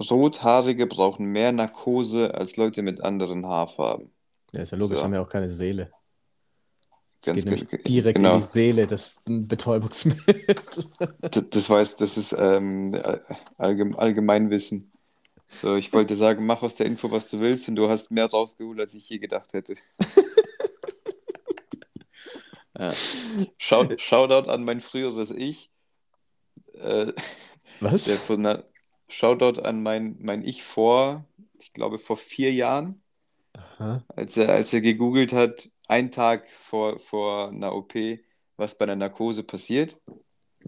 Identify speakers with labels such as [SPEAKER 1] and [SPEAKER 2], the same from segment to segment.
[SPEAKER 1] Rothaarige brauchen mehr Narkose als Leute mit anderen Haarfarben.
[SPEAKER 2] Ja, ist ja logisch,
[SPEAKER 1] So.
[SPEAKER 2] haben ja auch keine Seele. Es
[SPEAKER 1] Ganz
[SPEAKER 2] geht nämlich direkt
[SPEAKER 1] genau.
[SPEAKER 2] in die Seele, das Betäubungsmittel.
[SPEAKER 1] D- Das weiß, das ist ähm, allgeme Allgemeinwissen. So, ich wollte sagen, mach aus der Info, was du willst, und du hast mehr rausgeholt, als ich je gedacht hätte. ja. Schau, Shoutout an mein früheres Ich. Äh,
[SPEAKER 2] Was?
[SPEAKER 1] der von Shoutout an mein, mein Ich vor, ich glaube, vor vier Jahren,
[SPEAKER 2] Aha.
[SPEAKER 1] als er, als er gegoogelt hat, einen Tag vor, vor einer OP, was bei einer Narkose passiert.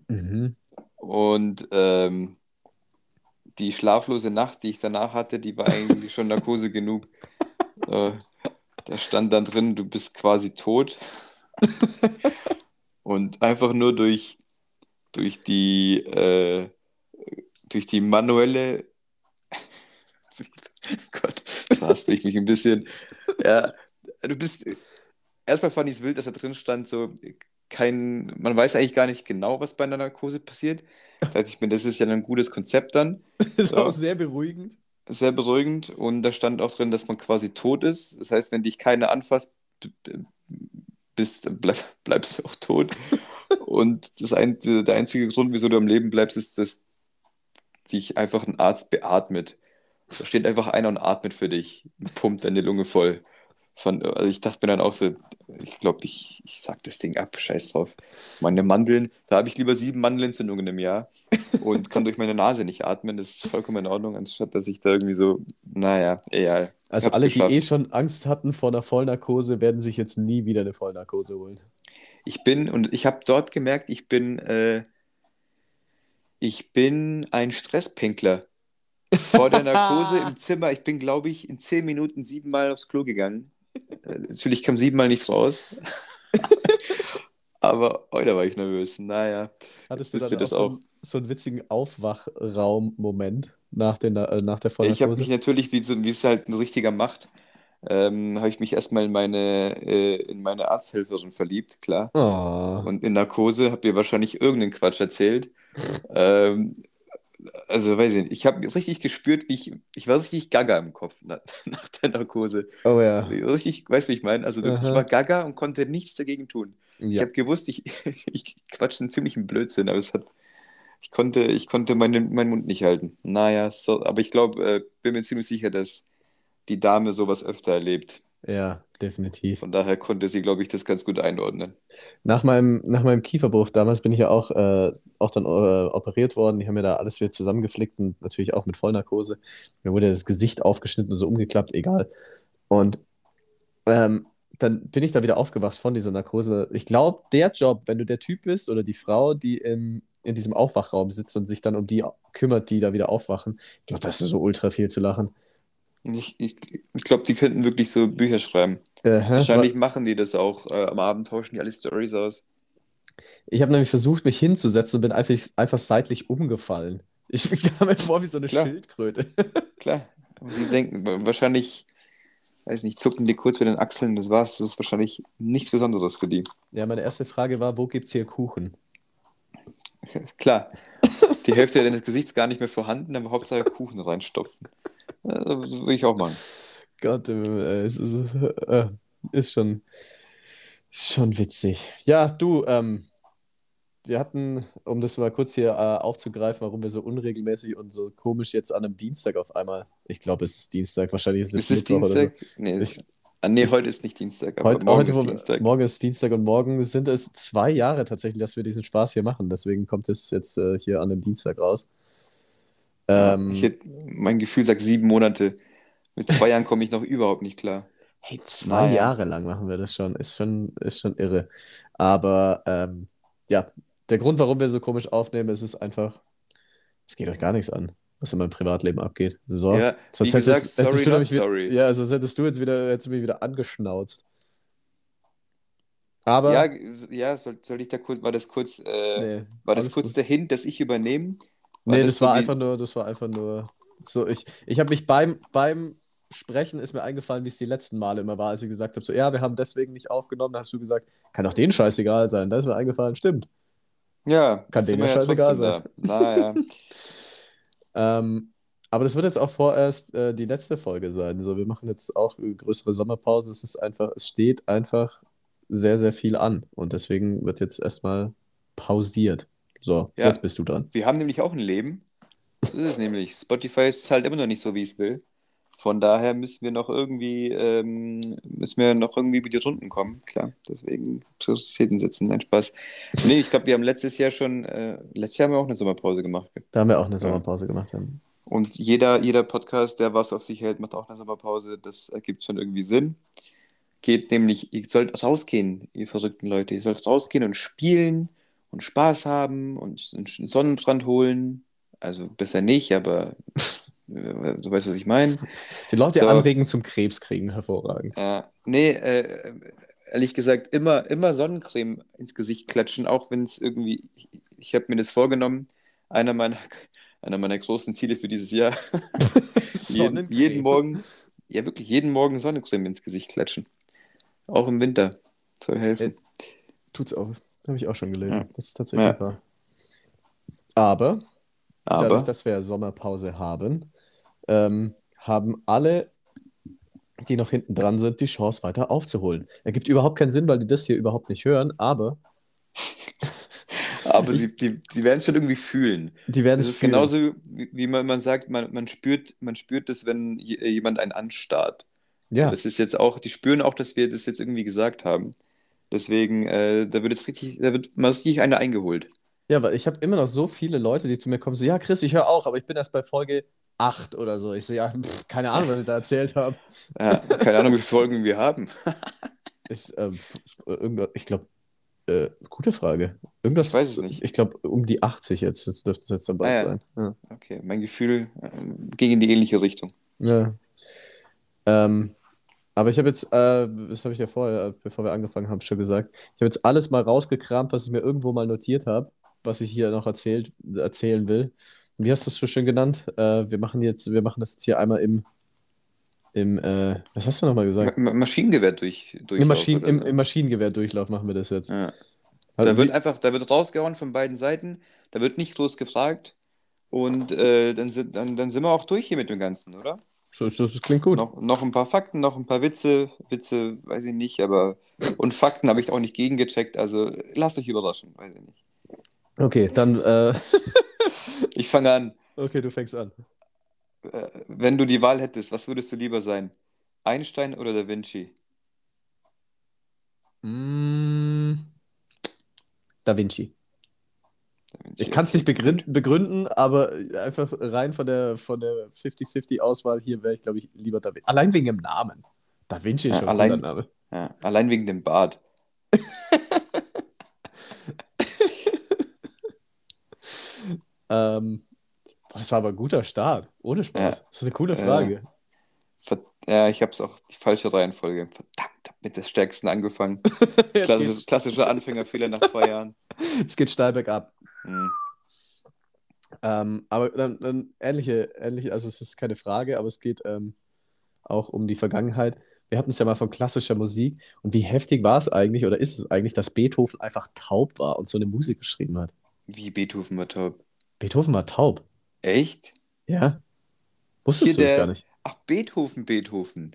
[SPEAKER 2] Mhm.
[SPEAKER 1] Und ähm, die schlaflose Nacht, die ich danach hatte, die war eigentlich schon Narkose genug. Äh, da stand dann drin, du bist quasi tot. Und einfach nur durch, durch die, äh, durch die manuelle. Gott, da haspel ich mich ein bisschen. Ja, du bist. Erstmal fand ich es wild, dass da drin stand, so kein, man weiß eigentlich gar nicht genau, was bei einer Narkose passiert. Da dachte ich mir, das ist ja ein gutes Konzept dann.
[SPEAKER 2] Das ist auch sehr beruhigend.
[SPEAKER 1] Sehr beruhigend. Und da stand auch drin, dass man quasi tot ist. Das heißt, wenn dich keiner anfasst, bist, bleib, bleibst du auch tot. Und das ein, der einzige Grund, wieso du am Leben bleibst, ist, dass dich einfach ein Arzt beatmet. Da steht einfach einer und atmet für dich, pumpt deine Lunge voll. Von, also ich dachte mir dann auch so, ich glaube, ich, ich sag das Ding ab, scheiß drauf. Meine Mandeln, da habe ich lieber sieben Mandelentzündungen im Jahr und kann durch meine Nase nicht atmen. Das ist vollkommen in Ordnung, anstatt dass ich da irgendwie so, naja, egal.
[SPEAKER 2] Also alle,
[SPEAKER 1] geschafft.
[SPEAKER 2] die eh schon Angst hatten vor einer Vollnarkose, werden sich jetzt nie wieder eine Vollnarkose holen.
[SPEAKER 1] Ich bin, und ich habe dort gemerkt, ich bin, äh, ich bin ein Stresspinkler. Vor der Narkose im Zimmer, ich bin, glaube ich, in zehn Minuten siebenmal aufs Klo gegangen. Äh, natürlich kam siebenmal nichts raus. Aber heute war ich nervös. Naja,
[SPEAKER 2] Hattest du dann auch,
[SPEAKER 1] das
[SPEAKER 2] so, einen- so einen witzigen Aufwachraum-Moment nach, den, äh, nach der
[SPEAKER 1] ich habe
[SPEAKER 2] Vollnarkose?
[SPEAKER 1] mich natürlich, wie, so, wie es halt ein richtiger macht, ähm, habe ich mich erstmal in meine, äh, in meine Arzthelferin verliebt, klar.
[SPEAKER 2] Oh.
[SPEAKER 1] Und in Narkose habt ihr wahrscheinlich irgendeinen Quatsch erzählt. Ähm, also weiß ich nicht, ich habe richtig gespürt, wie ich, ich war richtig gaga im Kopf nach, nach der Narkose.
[SPEAKER 2] oh ja.
[SPEAKER 1] Richtig, weißt du, wie ich meine? Also du, ich
[SPEAKER 2] Aha.
[SPEAKER 1] war gaga und konnte nichts dagegen tun. Ich
[SPEAKER 2] Ja.
[SPEAKER 1] habe gewusst, ich, ich quatsche einen ziemlichen Blödsinn, aber es hat, ich konnte, ich konnte meinen, meinen Mund nicht halten. Naja, so, aber ich glaube, äh, bin mir ziemlich sicher, dass die Dame sowas öfter erlebt.
[SPEAKER 2] Ja, definitiv.
[SPEAKER 1] Von daher konnte sie, glaube ich, das ganz gut einordnen.
[SPEAKER 2] Nach meinem, nach meinem Kieferbruch damals bin ich ja auch, äh, auch dann äh, operiert worden. Die haben mir da alles wieder zusammengeflickt und natürlich auch mit Vollnarkose. Mir wurde das Gesicht aufgeschnitten und so umgeklappt, egal. Und ähm, dann bin ich da wieder aufgewacht von dieser Narkose. Ich glaube, der Job, wenn du der Typ bist oder die Frau, die im, in diesem Aufwachraum sitzt und sich dann um die kümmert, die da wieder aufwachen, ich glaube, da ist so ultra viel zu lachen.
[SPEAKER 1] Ich, ich, ich glaube, die könnten wirklich so Bücher schreiben.
[SPEAKER 2] Äh, hä?
[SPEAKER 1] Wahrscheinlich machen die das auch. Äh, am Abend tauschen die alle Stories aus.
[SPEAKER 2] Ich habe nämlich versucht, mich hinzusetzen und bin einfach, einfach seitlich umgefallen. Ich kam mir vor wie so eine
[SPEAKER 1] Klar.
[SPEAKER 2] Schildkröte.
[SPEAKER 1] Klar. Und die denken, wa- wahrscheinlich, weiß nicht, zucken die kurz mit den Achseln, das war's. Das ist wahrscheinlich nichts Besonderes für die.
[SPEAKER 2] Ja, meine erste Frage war, wo gibt's hier Kuchen?
[SPEAKER 1] Klar. Die Hälfte deines Gesichts gar nicht mehr vorhanden, aber Hauptsache Kuchen reinstopfen. Das würde ich auch machen.
[SPEAKER 2] Gott, es ist, äh, ist schon, ist schon witzig. Ja, du, ähm, wir hatten, um das mal kurz hier äh, aufzugreifen, warum wir so unregelmäßig und so komisch jetzt an einem Dienstag auf einmal, ich glaube, es ist Dienstag, wahrscheinlich ist es
[SPEAKER 1] Ist es
[SPEAKER 2] oder so.
[SPEAKER 1] Dienstag? Nee,
[SPEAKER 2] Ich-
[SPEAKER 1] ah, nee heute ist nicht Dienstag, aber
[SPEAKER 2] Heute,
[SPEAKER 1] morgen
[SPEAKER 2] heute,
[SPEAKER 1] ist Dienstag.
[SPEAKER 2] morgen ist Dienstag und morgen sind es zwei Jahre tatsächlich, dass wir diesen Spaß hier machen. Deswegen kommt es jetzt äh, hier an dem Dienstag raus. Ähm,
[SPEAKER 1] ich hätte, mein Gefühl sagt sieben Monate. Mit zwei Jahren komme ich noch überhaupt nicht klar.
[SPEAKER 2] hey, zwei
[SPEAKER 1] Naja.
[SPEAKER 2] Jahre lang machen wir das schon. Ist schon, ist schon irre. Aber ähm, ja, der Grund, warum wir so komisch aufnehmen, ist es einfach, es geht euch gar nichts an, was in meinem Privatleben abgeht. So.
[SPEAKER 1] Ja,
[SPEAKER 2] Sonst
[SPEAKER 1] wie
[SPEAKER 2] hättest,
[SPEAKER 1] gesagt,
[SPEAKER 2] hättest
[SPEAKER 1] sorry,
[SPEAKER 2] du
[SPEAKER 1] not
[SPEAKER 2] nämlich wieder-
[SPEAKER 1] sorry.
[SPEAKER 2] Ja, sonst hättest du jetzt wieder, hättest du mich wieder angeschnauzt. Aber
[SPEAKER 1] Ja, ja, soll, soll ich da kurz, war das kurz, äh,
[SPEAKER 2] nee,
[SPEAKER 1] war das kurz
[SPEAKER 2] gut.
[SPEAKER 1] der Hint, dass ich übernehme?
[SPEAKER 2] Nee,
[SPEAKER 1] das
[SPEAKER 2] war einfach nur, das war einfach nur so, ich, ich habe mich beim, beim Sprechen ist mir eingefallen, wie es die letzten Male immer war, als ich gesagt habe, so, ja, wir haben deswegen nicht aufgenommen, da hast du gesagt, kann doch denen scheißegal sein. Da ist mir eingefallen, stimmt.
[SPEAKER 1] Ja,
[SPEAKER 2] Kann denen ja scheißegal
[SPEAKER 1] da. Naja,
[SPEAKER 2] Ähm, Aber das wird jetzt auch vorerst äh, die letzte Folge sein. So, wir machen jetzt auch größere Sommerpause. Es ist einfach, es steht einfach sehr, sehr viel an. Und deswegen wird jetzt erstmal pausiert. So,
[SPEAKER 1] Ja,
[SPEAKER 2] jetzt bist du dran.
[SPEAKER 1] wir haben nämlich auch ein Leben. So ist es nämlich. Spotify ist halt immer noch nicht so, wie es will. Von daher müssen wir noch irgendwie, ähm, müssen wir noch irgendwie über die Runden kommen. Klar, deswegen Prioritäten setzen, nein, Spaß. Nee, ich glaube, wir haben letztes Jahr schon, äh, letztes Jahr haben wir auch eine Sommerpause gemacht.
[SPEAKER 2] Da haben wir auch eine
[SPEAKER 1] Ja.
[SPEAKER 2] Sommerpause gemacht. Ja.
[SPEAKER 1] Und jeder, jeder Podcast, der was auf sich hält, macht auch eine Sommerpause. Das ergibt schon irgendwie Sinn. Geht nämlich, ihr sollt rausgehen, ihr verrückten Leute. Ihr sollt rausgehen und spielen und Spaß haben und einen Sonnenbrand holen. Also besser nicht, aber äh, du weißt, was ich meine.
[SPEAKER 2] Die Leute
[SPEAKER 1] So.
[SPEAKER 2] anregen zum Krebs kriegen, hervorragend.
[SPEAKER 1] Äh, nee, äh, ehrlich gesagt, immer, immer Sonnencreme ins Gesicht klatschen, auch wenn es irgendwie, ich, ich habe mir das vorgenommen, einer meiner, einer meiner großen Ziele für dieses Jahr, jeden, jeden Morgen, ja wirklich, jeden Morgen Sonnencreme ins Gesicht klatschen. Auch im Winter. Soll helfen.
[SPEAKER 2] Tut's auch. Habe ich auch schon gelesen.
[SPEAKER 1] Ja.
[SPEAKER 2] Das ist tatsächlich
[SPEAKER 1] Ja.
[SPEAKER 2] wahr. Aber dadurch,
[SPEAKER 1] Aber,
[SPEAKER 2] dass wir ja Sommerpause haben, ähm, haben alle, die noch hinten dran sind, die Chance weiter aufzuholen. Ergibt überhaupt keinen Sinn, weil die das hier überhaupt nicht hören, aber
[SPEAKER 1] aber sie, die, die werden es schon irgendwie fühlen.
[SPEAKER 2] die werden
[SPEAKER 1] Es
[SPEAKER 2] fühlen.
[SPEAKER 1] genauso, wie, wie man, man sagt, man, man spürt, man spürt es, wenn jemand einen anstarrt.
[SPEAKER 2] Ja,
[SPEAKER 1] Das ist jetzt auch, die spüren auch, dass wir das jetzt irgendwie gesagt haben. Deswegen, äh, da wird jetzt richtig, da wird mal richtig einer eingeholt.
[SPEAKER 2] ja, weil ich habe immer noch so viele Leute, die zu mir kommen, so, ja, Chris, ich höre auch, aber ich bin erst bei Folge 8 oder so. Ich so, ja, pff, keine Ahnung, was ich da erzählt habe.
[SPEAKER 1] Ja, keine Ahnung, wie viele Folgen wir haben.
[SPEAKER 2] Ich, ähm, ich glaube, äh, gute Frage. Irgendwas,
[SPEAKER 1] Ich weiß es nicht.
[SPEAKER 2] Ich glaube, um die 80 jetzt, das dürfte es jetzt bald
[SPEAKER 1] Ah, ja.
[SPEAKER 2] sein. Ja.
[SPEAKER 1] Okay, mein Gefühl äh, ging in die ähnliche Richtung.
[SPEAKER 2] Ja. Ähm, aber ich habe jetzt, äh, das habe ich ja vorher, äh, bevor wir angefangen haben, schon gesagt, ich habe jetzt alles mal rausgekramt, was ich mir irgendwo mal notiert habe, was ich hier noch erzählt, erzählen will. Wie hast du es so schön genannt? Äh, wir machen jetzt, wir machen das jetzt hier einmal im, im, äh, was hast du nochmal gesagt?
[SPEAKER 1] Ma Ma Maschinengewehr durch,
[SPEAKER 2] Im,
[SPEAKER 1] Durchlauf
[SPEAKER 2] Maschinen,
[SPEAKER 1] oder
[SPEAKER 2] im, im Maschinengewehrdurchlauf machen wir das jetzt.
[SPEAKER 1] Ja.
[SPEAKER 2] Also
[SPEAKER 1] Da wird einfach, da wird rausgehauen von beiden Seiten, da wird nicht groß gefragt und äh, dann, sind, dann, dann sind wir auch durch hier mit dem Ganzen, oder?
[SPEAKER 2] Das, das klingt gut.
[SPEAKER 1] Noch, noch ein paar Fakten, noch ein paar Witze. Witze weiß ich nicht, aber. Und Fakten habe ich auch nicht gegengecheckt, also lasst euch überraschen, weiß ich nicht.
[SPEAKER 2] Okay, dann, äh,
[SPEAKER 1] Ich fange an.
[SPEAKER 2] okay, du fängst an.
[SPEAKER 1] Äh, wenn du die Wahl hättest, was würdest du lieber sein? Einstein oder Da Vinci?
[SPEAKER 2] Mm, Da Vinci. Ich kann es nicht begründen, begründen, aber einfach rein von der, von der 50-50-Auswaut hier wäre ich, glaube ich, lieber Da Vinci. Allein wegen dem Namen. Da Vinci ist
[SPEAKER 1] Ja,
[SPEAKER 2] schon ein
[SPEAKER 1] allein-
[SPEAKER 2] cooler Name.
[SPEAKER 1] Ja, allein wegen dem Bart.
[SPEAKER 2] Ähm, boah, das war aber ein guter Start. Ohne Spaß.
[SPEAKER 1] Ja.
[SPEAKER 2] Das ist eine coole
[SPEAKER 1] Ja.
[SPEAKER 2] Frage.
[SPEAKER 1] Ja, ich habe es auch die falsche Reihenfolge. Verdammt, hab mit der stärksten angefangen. Klassisch, klassischer Anfängerfehler nach zwei Jahren.
[SPEAKER 2] jetzt geht steil bergab.
[SPEAKER 1] Hm.
[SPEAKER 2] Ähm, aber dann, dann ähnliche, ähnliche, also es ist keine Frage, aber es geht ähm, auch um die Vergangenheit. Wir hatten es ja mal von klassischer Musik und wie heftig war es eigentlich oder ist es eigentlich, dass Beethoven einfach taub war und so eine Musik geschrieben hat?
[SPEAKER 1] Wie Beethoven war top.
[SPEAKER 2] Beethoven war taub.
[SPEAKER 1] Echt?
[SPEAKER 2] Ja? Wusstest
[SPEAKER 1] Hier
[SPEAKER 2] du das gar nicht?
[SPEAKER 1] Ach, Beethoven, Beethoven.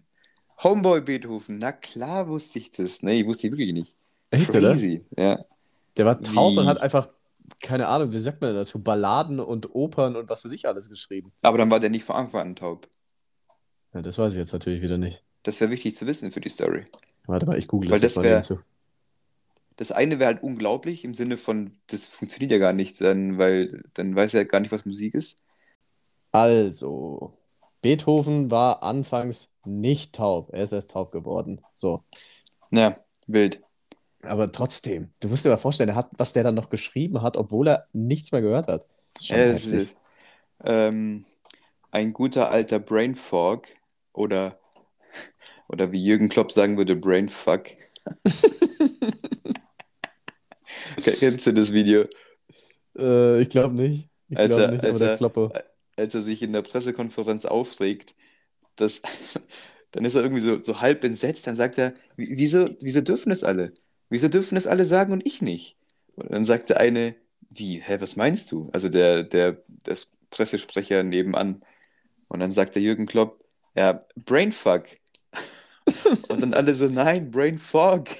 [SPEAKER 1] Homeboy Beethoven. Na klar wusste ich das. Nee, ich wusste ich wirklich nicht.
[SPEAKER 2] Echt, oder?
[SPEAKER 1] Crazy. Ja.
[SPEAKER 2] Der war taub und
[SPEAKER 1] Wie?
[SPEAKER 2] hat einfach, keine Ahnung, wie sagt man dazu, Balladen und Opern und was für sich alles geschrieben.
[SPEAKER 1] Aber dann war der nicht von Anfang an taub.
[SPEAKER 2] Ja, das weiß ich jetzt natürlich wieder nicht.
[SPEAKER 1] Das wäre wichtig zu wissen für die Story.
[SPEAKER 2] Warte mal, ich google
[SPEAKER 1] Weil
[SPEAKER 2] das
[SPEAKER 1] das
[SPEAKER 2] mal hinzu.
[SPEAKER 1] Das eine wäre halt unglaublich im Sinne von, das funktioniert ja gar nicht, dann, weil dann weiß er gar nicht, was Musik ist.
[SPEAKER 2] Also, Beethoven war anfangs nicht taub. Er ist erst taub geworden. So.
[SPEAKER 1] Ja, wild.
[SPEAKER 2] Aber trotzdem, du musst dir mal vorstellen, hat, was der dann noch geschrieben hat, obwohl er nichts mehr gehört hat. Das ist
[SPEAKER 1] das ähm, ein guter alter Brain Fog oder, oder wie Jürgen Klopp sagen würde, Brain Fuck. Kennst du das Video?
[SPEAKER 2] Äh, ich glaube nicht. Ich
[SPEAKER 1] Als
[SPEAKER 2] glaube
[SPEAKER 1] er-
[SPEAKER 2] nicht,
[SPEAKER 1] als
[SPEAKER 2] aber der
[SPEAKER 1] er-
[SPEAKER 2] Klopper.
[SPEAKER 1] als er sich in der Pressekonferenz aufregt, dass, dann ist er irgendwie so, so halb entsetzt, dann sagt er, "Wie- wieso, wieso dürfen es alle? Wieso dürfen es alle sagen und ich nicht? Und dann sagt der eine, wie, hä, was meinst du? Also der, der, der Pressesprecher nebenan. Und dann sagt der Jürgen Klopp, ja, Brainfuck. Und dann alle so, nein, Brainfog.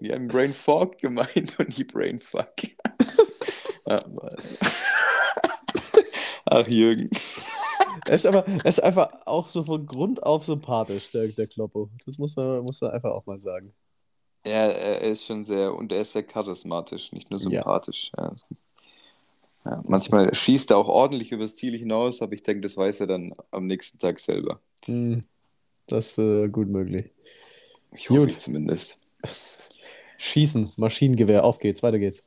[SPEAKER 1] Wir haben Brainfog gemeint und nicht Brainfuck. Ach, Jürgen.
[SPEAKER 2] Er ist aber er ist einfach auch so von Grund auf sympathisch, der, der Kloppo. Das muss man, muss man einfach auch mal sagen.
[SPEAKER 1] Ja, er ist schon sehr, und er ist sehr charismatisch, nicht nur
[SPEAKER 2] Ja.
[SPEAKER 1] sympathisch. Ja. Ja, manchmal schießt er auch ordentlich übers Ziel hinaus, aber ich denke, das weiß er dann am nächsten Tag selber.
[SPEAKER 2] Hm, das ist äh, gut möglich.
[SPEAKER 1] Ich hoffe
[SPEAKER 2] Gut.
[SPEAKER 1] zumindest.
[SPEAKER 2] Schießen, Maschinengewehr, auf geht's, weiter geht's.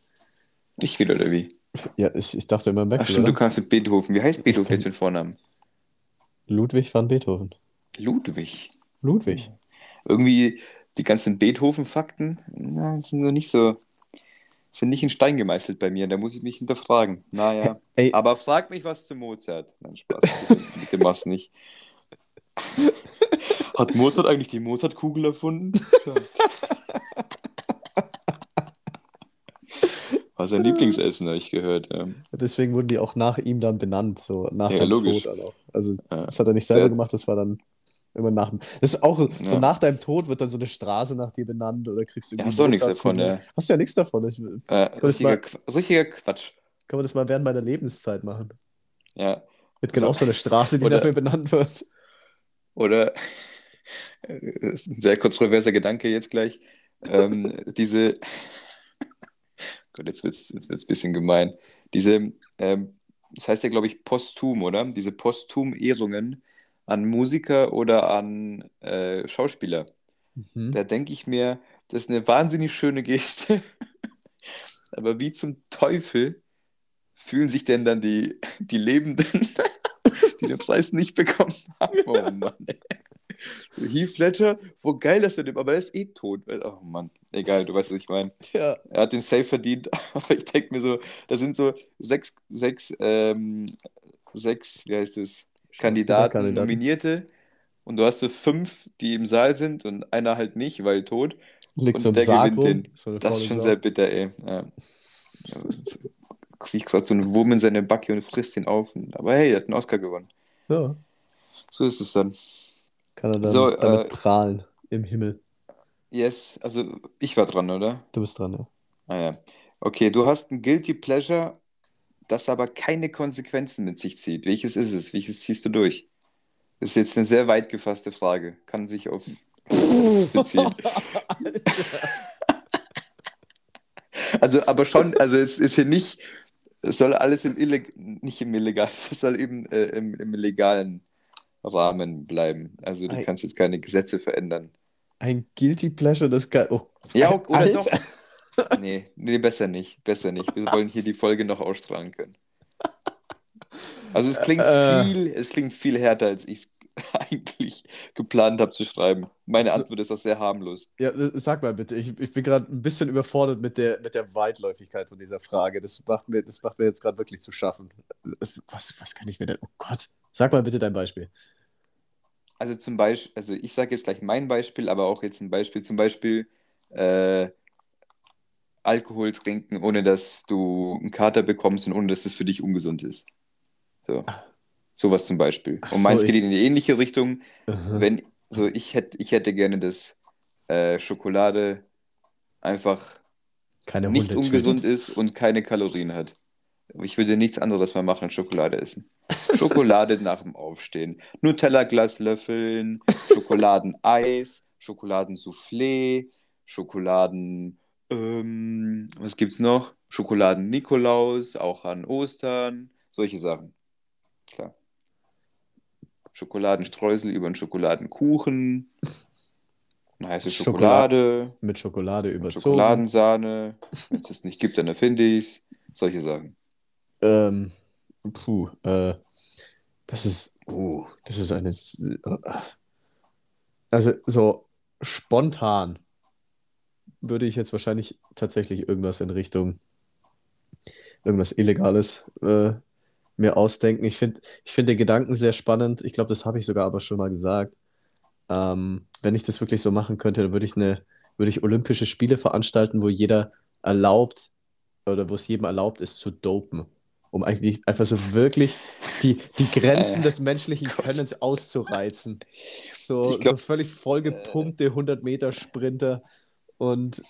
[SPEAKER 1] Ich will oder wie?
[SPEAKER 2] Ja, ich, ich dachte immer im
[SPEAKER 1] Ach
[SPEAKER 2] Wechsel,
[SPEAKER 1] stimmt, du
[SPEAKER 2] oder?
[SPEAKER 1] kannst mit Beethoven. Wie heißt Beethoven jetzt mit Vornamen?
[SPEAKER 2] Ludwig van Beethoven.
[SPEAKER 1] Ludwig.
[SPEAKER 2] Ludwig.
[SPEAKER 1] Irgendwie die ganzen Beethoven-Fakten sind nur nicht so, sind nicht in Stein gemeißelt bei mir. Da muss ich mich hinterfragen. Naja.
[SPEAKER 2] Ey,
[SPEAKER 1] Aber frag mich was zu Mozart. Nein, Spaß. Bitte, bitte mach's nicht. Hat Mozart eigentlich die Mozartkugel erfunden? War sein Lieblingsessen, habe ich gehört. Ja.
[SPEAKER 2] deswegen wurden die auch nach ihm dann benannt, so nach
[SPEAKER 1] Ja,
[SPEAKER 2] seinem
[SPEAKER 1] logisch.
[SPEAKER 2] Tod auch. Also
[SPEAKER 1] Ja.
[SPEAKER 2] das hat er nicht selber gemacht, das war dann immer nach dem. Das ist auch so nach deinem Tod wird dann so eine Straße nach dir benannt oder kriegst du
[SPEAKER 1] Ja, hast du auch nichts davon, ja.
[SPEAKER 2] Hast ja nichts davon. Ich, kann,
[SPEAKER 1] Äh, richtiger,
[SPEAKER 2] mal-
[SPEAKER 1] Qu- richtiger Quatsch.
[SPEAKER 2] man das mal während meiner Lebenszeit machen?
[SPEAKER 1] Ja.
[SPEAKER 2] Wird genau so eine Straße, die
[SPEAKER 1] Oder-
[SPEAKER 2] dafür benannt wird.
[SPEAKER 1] Oder äh, ist ein sehr kontroverser Gedanke jetzt gleich. Ähm, diese, Gott, jetzt wird es jetzt wird's ein bisschen gemein. Diese, ähm, das heißt ja, glaube ich, posthum, oder? Diese posthum-Ehrungen an Musiker oder an äh, Schauspieler.
[SPEAKER 2] Mhm.
[SPEAKER 1] Da denke ich mir, das ist eine wahnsinnig schöne Geste. Aber wie zum Teufel fühlen sich denn dann die, die Lebenden, die den Preis nicht bekommen haben? Oh Mann. Heath Ledger, wo geil das denn, aber er ist eh tot. Oh Mann, egal, du weißt, was ich meine.
[SPEAKER 2] Ja.
[SPEAKER 1] Er hat den Safe verdient, aber ich denke mir so, da sind so sechs, sechs, ähm, sechs, wie heißt es, Kandidaten,
[SPEAKER 2] Kandidaten.
[SPEAKER 1] Nominierte und du hast so fünf, die im Saal sind und einer halt nicht, weil tot.
[SPEAKER 2] Liegt
[SPEAKER 1] Und
[SPEAKER 2] so
[SPEAKER 1] der
[SPEAKER 2] Sarg
[SPEAKER 1] gewinnt den.
[SPEAKER 2] So
[SPEAKER 1] Das ist schon
[SPEAKER 2] Sau.
[SPEAKER 1] sehr bitter, ey. Ja. Kriegt gerade so einen Wurm in seine Backe und frisst ihn auf. Aber hey, er hat einen Oscar gewonnen.
[SPEAKER 2] Ja.
[SPEAKER 1] So ist es dann.
[SPEAKER 2] Kann er dann
[SPEAKER 1] So,
[SPEAKER 2] damit
[SPEAKER 1] äh,
[SPEAKER 2] prahlen im Himmel.
[SPEAKER 1] Yes, also ich war dran, oder?
[SPEAKER 2] Du bist dran, ja.
[SPEAKER 1] Ah ja. Okay, du hast ein Guilty Pleasure, das aber keine Konsequenzen mit sich zieht. Welches ist es? Welches ziehst du durch? Das ist jetzt eine sehr weit gefasste Frage. Kann sich auf beziehen. Also, aber schon, also es ist hier nicht, es soll alles im Illeg nicht im illegalen, es soll eben äh, im, im legalen Rahmen bleiben. Also du
[SPEAKER 2] Ei.
[SPEAKER 1] kannst jetzt keine Gesetze verändern.
[SPEAKER 2] Ein Guilty Pleasure, das kann. Oh,
[SPEAKER 1] Ja, oder
[SPEAKER 2] Alter.
[SPEAKER 1] doch. Nee, nee, besser nicht. Besser nicht. Wir wollen hier die Folge noch ausstrahlen können. Also es klingt
[SPEAKER 2] Äh.
[SPEAKER 1] viel, es klingt viel härter, als ich es eigentlich geplant habe zu schreiben. Meine
[SPEAKER 2] So-
[SPEAKER 1] Antwort ist auch sehr harmlos.
[SPEAKER 2] Ja, äh, sag mal bitte, ich, ich bin gerade ein bisschen überfordert mit der, mit der Weitläufigkeit von dieser Frage. Das macht mir, das macht mir jetzt gerade wirklich zu schaffen. Was, was kann ich mir denn? Oh Gott. Sag mal bitte dein Beispiel.
[SPEAKER 1] Also zum Beispiel, also ich sage jetzt gleich mein Beispiel, aber auch jetzt ein Beispiel, zum Beispiel äh, Alkohol trinken, ohne dass du einen Kater bekommst und ohne dass es für dich ungesund ist. So. Sowas zum Beispiel.
[SPEAKER 2] Ach
[SPEAKER 1] Und
[SPEAKER 2] so,
[SPEAKER 1] meins
[SPEAKER 2] ich-
[SPEAKER 1] geht in die ähnliche Richtung.
[SPEAKER 2] Aha.
[SPEAKER 1] Wenn, so ich hätte, ich hätte gerne, dass äh, Schokolade einfach
[SPEAKER 2] Keine
[SPEAKER 1] nicht ungesund ist und keine Kalorien hat. Ich würde nichts anderes mehr machen als Schokolade essen. Schokolade nach dem Aufstehen. Nutella-Glas löffeln, Schokoladeneis, Schokoladensoufflé, Schokoladen, ähm, was gibt's noch? Schokoladen-Nikolaus, auch an Ostern, solche Sachen. Klar. Schokoladenstreusel über einen Schokoladenkuchen, eine heiße
[SPEAKER 2] Schokolade-
[SPEAKER 1] Schokolade.
[SPEAKER 2] Mit Schokolade überzogen.
[SPEAKER 1] Schokoladensahne. Wenn es das nicht gibt, dann erfinde ich es. Solche Sachen.
[SPEAKER 2] Ähm, puh, äh, das ist, uh, das ist eine, also so spontan würde ich jetzt wahrscheinlich tatsächlich irgendwas in Richtung irgendwas Illegales äh, mir ausdenken. Ich finde, ich finde den Gedanken sehr spannend. Ich glaube, das habe ich sogar aber schon mal gesagt. Ähm, wenn ich das wirklich so machen könnte, dann würde ich eine, würde ich Olympische Spiele veranstalten, wo jeder erlaubt oder wo es jedem erlaubt ist zu dopen. Um eigentlich einfach so wirklich die, die Grenzen
[SPEAKER 1] Äh,
[SPEAKER 2] des menschlichen
[SPEAKER 1] Gott.
[SPEAKER 2] Könnens auszureizen. So,
[SPEAKER 1] glaub-
[SPEAKER 2] so völlig vollgepumpte 100-Meter-Sprinter und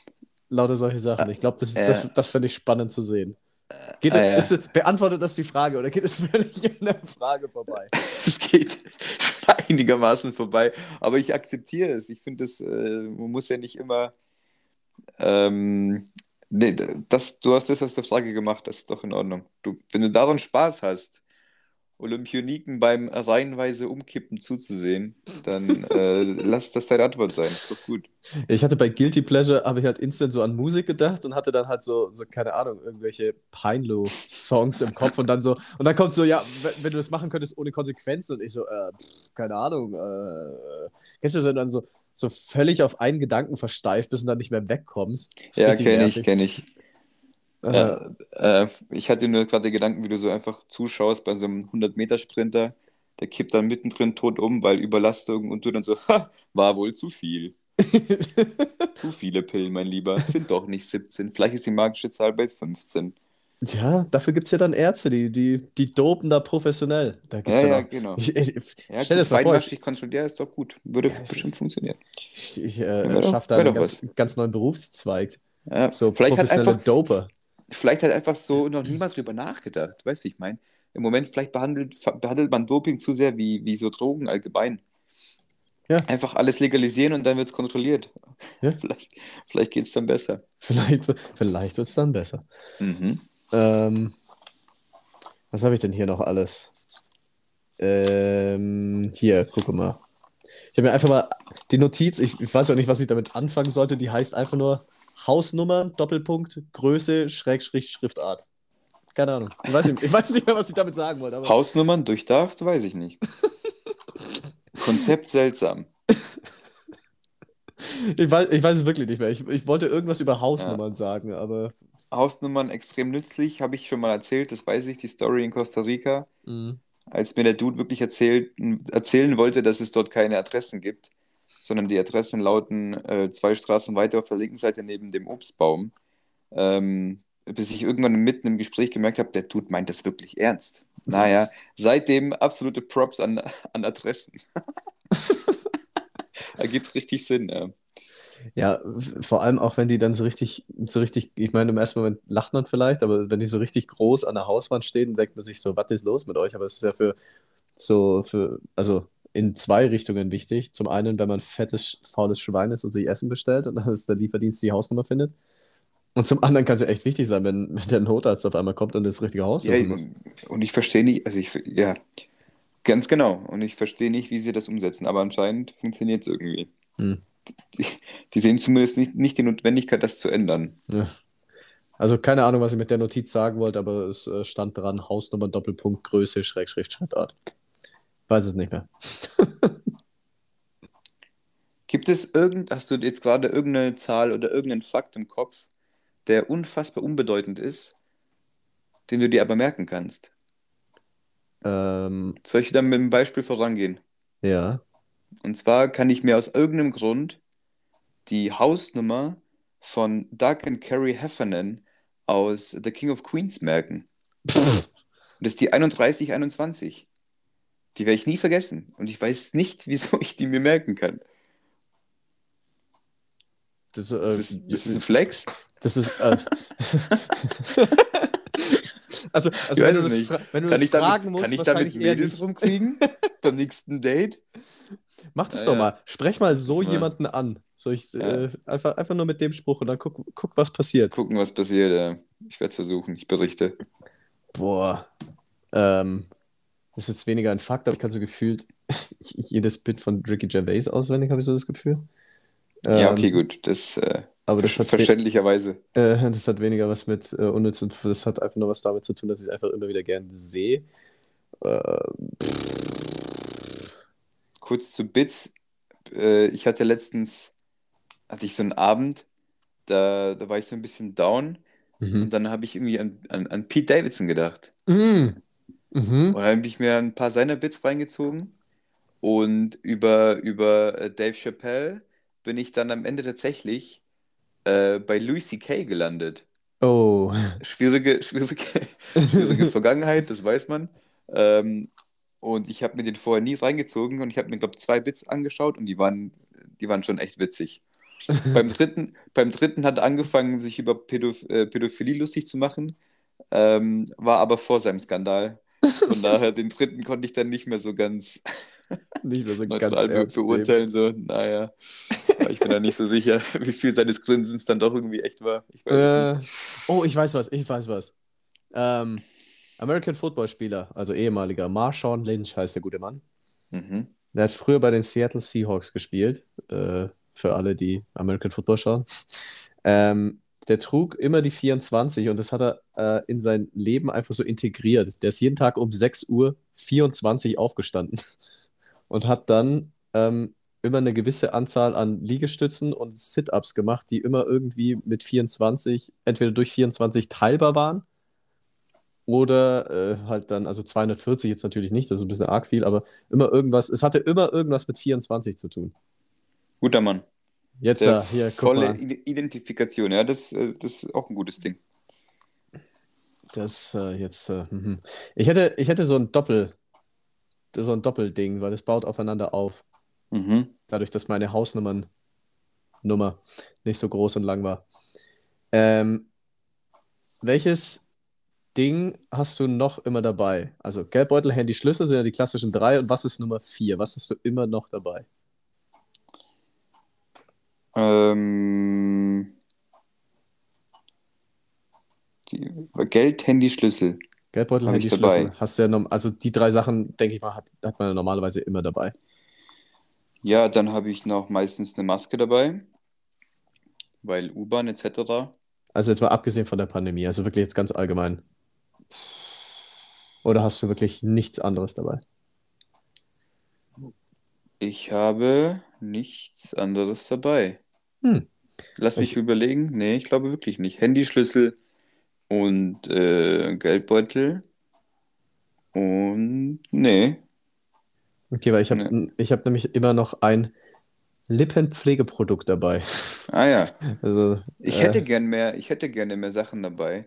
[SPEAKER 2] lauter solche Sachen. Ich glaube, das,
[SPEAKER 1] Äh,
[SPEAKER 2] das, das fände ich spannend zu sehen. Geht,
[SPEAKER 1] äh,
[SPEAKER 2] ist, beantwortet das die Frage oder geht es völlig an der Frage vorbei?
[SPEAKER 1] Es geht schon einigermaßen vorbei, aber ich akzeptiere es. Ich finde, es, äh, man muss ja nicht immer. Ähm, nee, das, du hast das aus der Frage gemacht, das ist doch in Ordnung. Du, wenn du daran Spaß hast, Olympioniken beim reihenweise Umkippen zuzusehen, dann äh, lass das deine Antwort sein. Ist doch gut.
[SPEAKER 2] Ich hatte bei Guilty Pleasure, habe ich halt instant so an Musik gedacht und hatte dann halt so, so keine Ahnung, irgendwelche Peinlo-Songs im Kopf und dann so, und dann kommt so, ja, wenn, du das machen könntest ohne Konsequenzen und ich so, äh, pff, keine Ahnung, äh, kennst du, du dann so, so völlig auf einen Gedanken versteift bist und dann nicht mehr wegkommst?
[SPEAKER 1] Ja, kenne ich, kenne ich.
[SPEAKER 2] Äh,
[SPEAKER 1] Ja, äh, ich hatte nur gerade den Gedanken, wie du so einfach zuschaust bei so einem 100-Meter-Sprinter, der kippt dann mittendrin tot um, weil Überlastung und du dann so, ha, war wohl zu viel. Zu viele Pillen, mein Lieber. Sind doch nicht 17. Vielleicht ist die magische Zahl bei 15.
[SPEAKER 2] ja, dafür gibt es ja dann Ärzte, die, die, die dopen da professionell. Da gibt's
[SPEAKER 1] Ja,
[SPEAKER 2] ja,
[SPEAKER 1] ja, genau.
[SPEAKER 2] Ich, ich,
[SPEAKER 1] Ja,
[SPEAKER 2] stell dir das mal vor, ich,
[SPEAKER 1] kontrolliert, ist doch gut. Würde
[SPEAKER 2] Ja, es-
[SPEAKER 1] bestimmt funktionieren.
[SPEAKER 2] ich, ich äh, schaffe da einen ganz, ganz neuen Berufszweig.
[SPEAKER 1] Ja,
[SPEAKER 2] So
[SPEAKER 1] vielleicht hat
[SPEAKER 2] professionelle
[SPEAKER 1] einfach,
[SPEAKER 2] Doper.
[SPEAKER 1] vielleicht hat einfach so noch niemand drüber nachgedacht. Weißt du, ich meine? Im Moment vielleicht behandelt, behandelt man Doping zu sehr wie, wie so Drogen allgemein.
[SPEAKER 2] Ja.
[SPEAKER 1] Einfach alles legalisieren und dann wird es kontrolliert.
[SPEAKER 2] Ja.
[SPEAKER 1] Vielleicht, vielleicht geht es dann besser.
[SPEAKER 2] Vielleicht, vielleicht wird es dann besser.
[SPEAKER 1] Mhm.
[SPEAKER 2] Ähm, was habe ich denn hier noch alles? Ähm, hier, gucke mal. Ich habe mir einfach mal die Notiz, ich, ich weiß auch nicht, was ich damit anfangen sollte, die heißt einfach nur Hausnummer, Doppelpunkt, Größe, Schrägstrich, Schriftart. Keine Ahnung. Ich weiß, nicht, ich weiß nicht mehr, was ich damit sagen wollte. Aber
[SPEAKER 1] Hausnummern durchdacht, weiß ich nicht. Konzept seltsam.
[SPEAKER 2] ich, weiß, ich weiß es wirklich nicht mehr. Ich, ich wollte irgendwas über Hausnummern sagen, aber.
[SPEAKER 1] Hausnummern extrem nützlich, habe ich schon mal erzählt, das weiß ich, die Story in Costa Rica.
[SPEAKER 2] mh.
[SPEAKER 1] als mir der Dude wirklich erzählt, erzählen wollte, dass es dort keine Adressen gibt, sondern die Adressen lauten äh, zwei Straßen weiter auf der linken Seite neben dem Obstbaum. Ähm, bis ich irgendwann mitten im Gespräch gemerkt habe, der Dude meint das wirklich ernst. Naja, seitdem absolute Props an, an Adressen. Ergibt richtig Sinn. Ja.
[SPEAKER 2] Ja, vor allem auch wenn die dann so richtig, so richtig, ich meine, im ersten Moment lacht man vielleicht, aber wenn die so richtig groß an der Hauswand stehen, denkt man sich so, was ist los mit euch? Aber es ist ja für so, für, also in zwei Richtungen wichtig. Zum einen, wenn man fettes, faules Schwein ist und sich Essen bestellt und dann ist der Lieferdienst die Hausnummer findet. Und zum anderen kann es ja echt wichtig sein, wenn, wenn der Notarzt auf einmal kommt und das richtige Haus
[SPEAKER 1] Ja,
[SPEAKER 2] suchen muss.
[SPEAKER 1] und ich verstehe nicht, also ich, ja, ganz genau. Und ich verstehe nicht, wie sie das umsetzen, aber anscheinend funktioniert es irgendwie.
[SPEAKER 2] Hm.
[SPEAKER 1] Die, die sehen zumindest nicht, nicht die Notwendigkeit, das zu ändern.
[SPEAKER 2] Ja. Also keine Ahnung, was ich mit der Notiz sagen wollte, aber es äh, stand dran, Hausnummer, Doppelpunkt, Größe, Schrägschrift, Schriftart. Weiß es nicht mehr.
[SPEAKER 1] Gibt es irgend, hast du jetzt gerade irgendeine Zahl oder irgendeinen Fakt im Kopf, der unfassbar unbedeutend ist, den du dir aber merken kannst?
[SPEAKER 2] Ähm,
[SPEAKER 1] Soll ich dann mit einem Beispiel vorangehen?
[SPEAKER 2] ja.
[SPEAKER 1] Und zwar kann ich mir aus irgendeinem Grund die Hausnummer von Doug and Carrie Heffernan aus The King of Queens merken. Und das ist die 3121. Die werde ich nie vergessen. Und ich weiß nicht, wieso ich die mir merken kann.
[SPEAKER 2] Das, äh,
[SPEAKER 1] Das ist, das ist ein Flex.
[SPEAKER 2] das ist äh, also, also wenn du das, wenn du
[SPEAKER 1] Kann
[SPEAKER 2] das
[SPEAKER 1] ich damit,
[SPEAKER 2] fragen musst,
[SPEAKER 1] kann ich damit Mädels rumkriegen? Beim nächsten Date?
[SPEAKER 2] Mach das
[SPEAKER 1] Ja,
[SPEAKER 2] doch mal. Sprech mal so jemanden an. So ich, äh, einfach, einfach nur mit dem Spruch und dann guck, guck was passiert.
[SPEAKER 1] Gucken, was passiert. ja. Ich werde es versuchen. Ich berichte.
[SPEAKER 2] Boah. Ähm, das ist jetzt weniger ein Fakt, aber ich kann so gefühlt jedes Bit von Ricky Gervais auswendig, habe ich so das Gefühl.
[SPEAKER 1] Ja, okay,
[SPEAKER 2] Ähm,
[SPEAKER 1] gut. Das, äh,
[SPEAKER 2] Aber das hat, we
[SPEAKER 1] verständlicherweise.
[SPEAKER 2] äh, das hat weniger was mit äh, unnütz und das hat einfach nur was damit zu tun, dass ich es einfach immer wieder gern sehe. Äh,
[SPEAKER 1] Kurz zu Bits. Äh, ich hatte letztens, hatte ich so einen Abend, da, da war ich so ein bisschen down
[SPEAKER 2] mhm.
[SPEAKER 1] und dann habe ich irgendwie an, an, an Pete Davidson gedacht.
[SPEAKER 2] Mhm. Mhm.
[SPEAKER 1] Und dann habe ich mir ein paar seiner Bits reingezogen und über, über äh, Dave Chappelle bin ich dann am Ende tatsächlich äh, bei Louis C.K. gelandet.
[SPEAKER 2] Oh.
[SPEAKER 1] Schwierige, schwierige, schwierige Vergangenheit, das weiß man. Ähm, und ich habe mir den vorher nie reingezogen und ich habe mir, glaube ich, zwei Bits angeschaut und die waren, die waren schon echt witzig. beim, dritten, beim dritten hat er angefangen, sich über Pädoph äh, Pädophilie lustig zu machen, ähm, war aber vor seinem Skandal. Von daher, den dritten konnte ich dann nicht mehr so ganz
[SPEAKER 2] Nicht mehr so ganz ernst
[SPEAKER 1] beurteilen. So, naja, ich bin da nicht so sicher, wie viel seines Grinsens dann doch irgendwie echt war. Ich
[SPEAKER 2] Äh, oh, ich weiß was, ich weiß was. Ähm, American Football Spieler, also ehemaliger Marshawn Lynch heißt der gute Mann.
[SPEAKER 1] Mhm.
[SPEAKER 2] Der hat früher bei den Seattle Seahawks gespielt, äh, für alle, die American Football schauen. Ähm, der trug immer die 24 und das hat er äh, in sein Leben einfach so integriert. Der ist jeden Tag um 6 Uhr 24 aufgestanden und hat dann ähm, immer eine gewisse Anzahl an Liegestützen und Sit-Ups gemacht, die immer irgendwie mit 24, entweder durch 24 teilbar waren oder äh, halt dann, also 240 jetzt natürlich nicht, das ist ein bisschen arg viel, aber immer irgendwas, es hatte immer irgendwas mit 24 zu tun.
[SPEAKER 1] Guter Mann.
[SPEAKER 2] Jetzt da, hier, guck
[SPEAKER 1] volle Identifikation, ja, das, äh, das ist auch ein gutes Ding.
[SPEAKER 2] Das äh, jetzt, äh, mhm. ich hätte, ich hätte so ein Doppel, so ein Doppelding, weil das baut aufeinander auf.
[SPEAKER 1] Mhm.
[SPEAKER 2] Dadurch, dass meine Hausnummern Nummer nicht so groß und lang war. Ähm, welches Ding hast du noch immer dabei? Also Geldbeutel, Handy, Schlüssel sind ja die klassischen drei. Und was ist Nummer vier? Was hast du immer noch dabei?
[SPEAKER 1] Ähm, die, Geld, Handy, Schlüssel
[SPEAKER 2] Geldbeutel, Handy,
[SPEAKER 1] ich dabei.
[SPEAKER 2] Schlüssel. Hast du ja norm also die drei Sachen, denke ich mal, hat, hat man ja normalerweise immer dabei.
[SPEAKER 1] Ja, dann habe ich noch meistens eine Maske dabei, weil U-Bahn etc.
[SPEAKER 2] Also jetzt mal abgesehen von der Pandemie, also wirklich jetzt ganz allgemein. Oder hast du wirklich nichts anderes dabei?
[SPEAKER 1] Ich habe nichts anderes dabei.
[SPEAKER 2] Hm.
[SPEAKER 1] Lass mich
[SPEAKER 2] Ich,
[SPEAKER 1] überlegen. Nee, ich glaube wirklich nicht. Handy, Schlüssel und äh, Geldbeutel und nee,
[SPEAKER 2] okay, weil ich habe
[SPEAKER 1] nee.
[SPEAKER 2] ich hab nämlich immer noch ein Lippenpflegeprodukt dabei.
[SPEAKER 1] Ah ja.
[SPEAKER 2] Also,
[SPEAKER 1] Ich hätte
[SPEAKER 2] äh,
[SPEAKER 1] gern mehr, ich hätte gerne mehr Sachen dabei,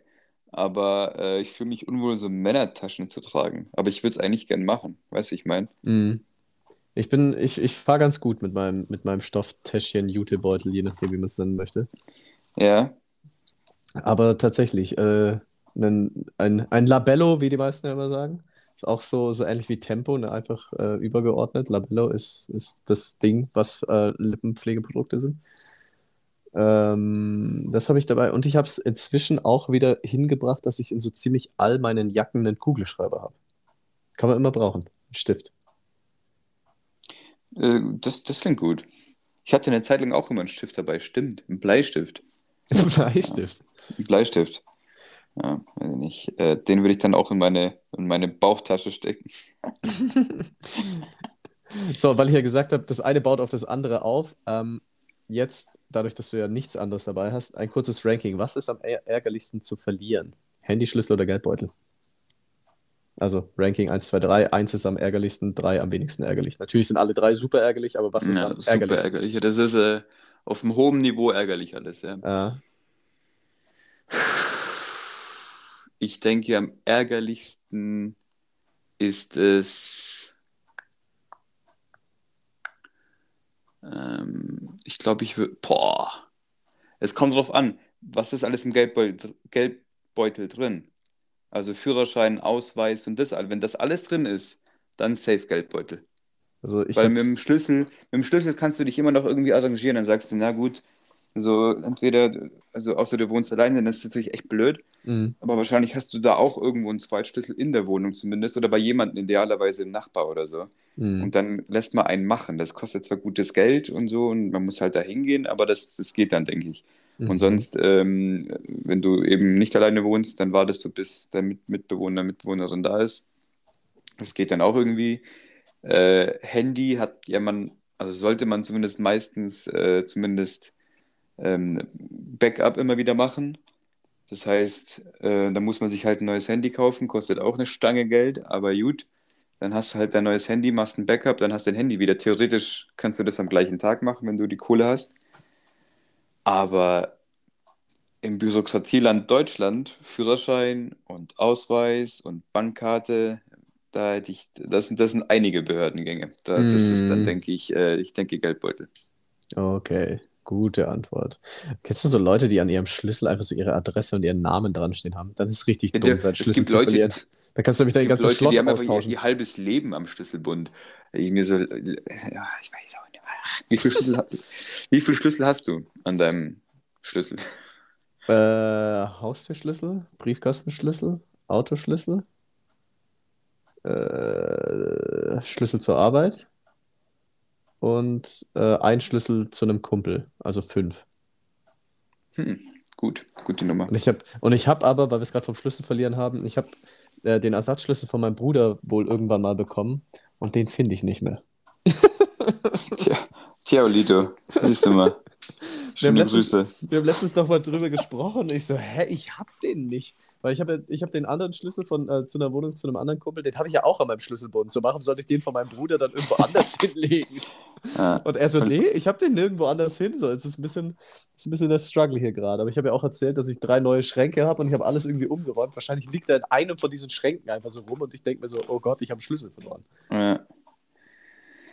[SPEAKER 1] aber äh, ich fühle mich unwohl, so Männertaschen zu tragen. Aber ich würde es eigentlich gern machen, weißt du, ich meine.
[SPEAKER 2] mh. Ich bin, ich, ich fahre ganz gut mit meinem, mit meinem Stofftäschchen, Jutebeutel, je nachdem, wie man es nennen möchte.
[SPEAKER 1] Ja,
[SPEAKER 2] Aber tatsächlich, äh, ein, ein, ein Labello, wie die meisten ja immer sagen, ist auch so, so ähnlich wie Tempo, ne, einfach äh, übergeordnet. Labello ist, ist das Ding, was äh, Lippenpflegeprodukte sind. Ähm, das habe ich dabei. Und ich habe es inzwischen auch wieder hingebracht, dass ich in so ziemlich all meinen Jacken einen Kugelschreiber habe. Kann man immer brauchen. Ein Stift.
[SPEAKER 1] äh, das, das klingt gut. Ich hatte eine Zeit lang auch immer einen Stift dabei, stimmt, einen Bleistift.
[SPEAKER 2] Ein
[SPEAKER 1] Ja,
[SPEAKER 2] Bleistift.
[SPEAKER 1] einen Bleistift. Ja, weiß ich nicht. Äh, den würde ich dann auch in meine, in meine Bauchtasche stecken.
[SPEAKER 2] So, weil ich ja gesagt habe, das eine baut auf das andere auf. Ähm, jetzt, dadurch, dass du ja nichts anderes dabei hast, ein kurzes Ranking. Was ist am ärgerlichsten zu verlieren? Handy, Schlüssel oder Geldbeutel? Also Ranking 1, 2, 3. 1 ist am ärgerlichsten, 3 am wenigsten ärgerlich. Natürlich sind alle drei super ärgerlich, aber was ist
[SPEAKER 1] Ja,
[SPEAKER 2] am
[SPEAKER 1] super
[SPEAKER 2] ärgerlichsten?
[SPEAKER 1] ärgerlich. Das ist äh, auf einem hohen Niveau ärgerlich alles, ja.
[SPEAKER 2] Äh,
[SPEAKER 1] Ich denke, am ärgerlichsten ist es, ähm, ich glaube, ich würde, boah, es kommt drauf an, was ist alles im Geldbeutel, Geldbeutel drin? Also Führerschein, Ausweis und das alles. Wenn das alles drin ist, dann safe Geldbeutel.
[SPEAKER 2] also ich
[SPEAKER 1] Weil mit dem. Schlüssel, mit dem Schlüssel kannst du dich immer noch irgendwie arrangieren. Dann sagst du, na gut, so entweder, also außer du wohnst alleine, dann ist es natürlich echt blöd.
[SPEAKER 2] Mhm.
[SPEAKER 1] Aber wahrscheinlich hast du da auch irgendwo einen Zweitschlüssel in der Wohnung zumindest oder bei jemandem idealerweise im Nachbar oder so.
[SPEAKER 2] Mhm.
[SPEAKER 1] Und dann lässt man einen machen. Das kostet zwar gutes Geld und so und man muss halt da hingehen, aber das, das geht dann, denke ich. Und
[SPEAKER 2] Mhm.
[SPEAKER 1] sonst, ähm, wenn du eben nicht alleine wohnst, dann wartest du, bis dein Mit Mitbewohner, Mitbewohnerin da ist. Das geht dann auch irgendwie. Äh, Handy hat ja man, also sollte man zumindest meistens äh, zumindest ähm, Backup immer wieder machen. Das heißt, äh, da muss man sich halt ein neues Handy kaufen, kostet auch eine Stange Geld, aber gut. Dann hast du halt dein neues Handy, machst ein Backup, dann hast du dein Handy wieder. Theoretisch kannst du das am gleichen Tag machen, wenn du die Kohle hast. Aber im Bürokratieland Deutschland Führerschein und Ausweis und Bankkarte, da hätte ich, das sind, das sind einige Behördengänge. Da, das ist dann,
[SPEAKER 2] Mm,
[SPEAKER 1] denke ich, äh, ich denke Geldbeutel.
[SPEAKER 2] okay, gute Antwort. Kennst du so Leute, die an ihrem Schlüssel einfach so ihre Adresse und ihren Namen dran stehen haben? Das ist richtig
[SPEAKER 1] Ja,
[SPEAKER 2] dumm, seinen
[SPEAKER 1] es
[SPEAKER 2] Schlüssel zu
[SPEAKER 1] Leute,
[SPEAKER 2] verlieren. Da kannst du nämlich
[SPEAKER 1] es
[SPEAKER 2] dein ganzes
[SPEAKER 1] Leute, die
[SPEAKER 2] Schloss
[SPEAKER 1] haben einfach ihr,
[SPEAKER 2] austauschen.
[SPEAKER 1] ihr halbes Leben am Schlüsselbund. Ich mir so, ja, ich weiß auch nicht. Wie viel Schlüssel, wie viel Schlüssel hast du an deinem Schlüssel?
[SPEAKER 2] Äh, Haustürschlüssel, Briefkastenschlüssel, Autoschlüssel, äh, Schlüssel zur Arbeit und äh, ein Schlüssel zu einem Kumpel, also fünf.
[SPEAKER 1] Hm, gut, gute Nummer.
[SPEAKER 2] Und ich habe und ich habe aber, weil wir es gerade vom Schlüssel verlieren haben, ich habe äh, den Ersatzschlüssel von meinem Bruder wohl irgendwann mal bekommen und den finde ich nicht mehr.
[SPEAKER 1] Tja, tja, Olito, siehst du mal.
[SPEAKER 2] Wir haben letztens,
[SPEAKER 1] Grüße.
[SPEAKER 2] wir haben letztens noch mal drüber gesprochen und ich so, hä, ich hab den nicht. Weil ich habe ja, ich hab den anderen Schlüssel von äh, zu einer Wohnung zu einem anderen Kumpel, den habe ich ja auch an meinem Schlüsselbund. So, warum sollte ich den von meinem Bruder dann irgendwo anders hinlegen?
[SPEAKER 1] Ja.
[SPEAKER 2] Und er so,
[SPEAKER 1] Und,
[SPEAKER 2] nee, ich habe den nirgendwo anders hin. So, es ist ein bisschen, ist ein bisschen der Struggle hier gerade. Aber ich habe ja auch erzählt, dass ich drei neue Schränke habe und ich habe alles irgendwie umgeräumt. Wahrscheinlich liegt er in einem von diesen Schränken einfach so rum und ich denke mir so, oh Gott, ich habe einen Schlüssel verloren.
[SPEAKER 1] ja. ja,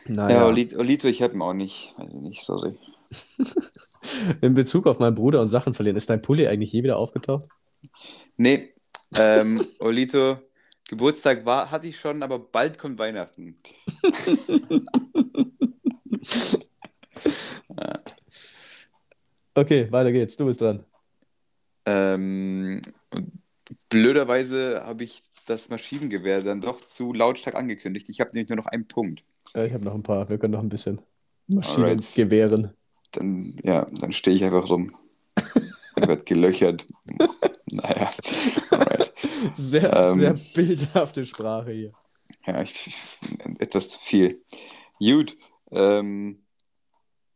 [SPEAKER 2] Naja.
[SPEAKER 1] Oli- Olito, ich habe ihn auch nicht. Weiß ich nicht, sorry.
[SPEAKER 2] In Bezug auf meinen Bruder und Sachen verlieren, ist dein Pulli eigentlich je wieder aufgetaucht?
[SPEAKER 1] Nee, ähm, Olito, Geburtstag war, hatte ich schon, aber bald kommt Weihnachten.
[SPEAKER 2] Okay, weiter geht's. Du bist dran.
[SPEAKER 1] Ähm, blöderweise habe ich das Maschinengewehr dann doch zu lautstark angekündigt. Ich habe nämlich nur noch einen Punkt.
[SPEAKER 2] Äh, ich habe noch ein paar. Wir können noch ein bisschen
[SPEAKER 1] Alright,
[SPEAKER 2] Maschinengewehren.
[SPEAKER 1] Dann, ja, dann stehe ich einfach rum. Dann wird gelöchert. Naja, alright.
[SPEAKER 2] Sehr, sehr
[SPEAKER 1] Ähm,
[SPEAKER 2] bildhafte Sprache hier.
[SPEAKER 1] ja, ich, ich, etwas zu viel. Gut, ähm,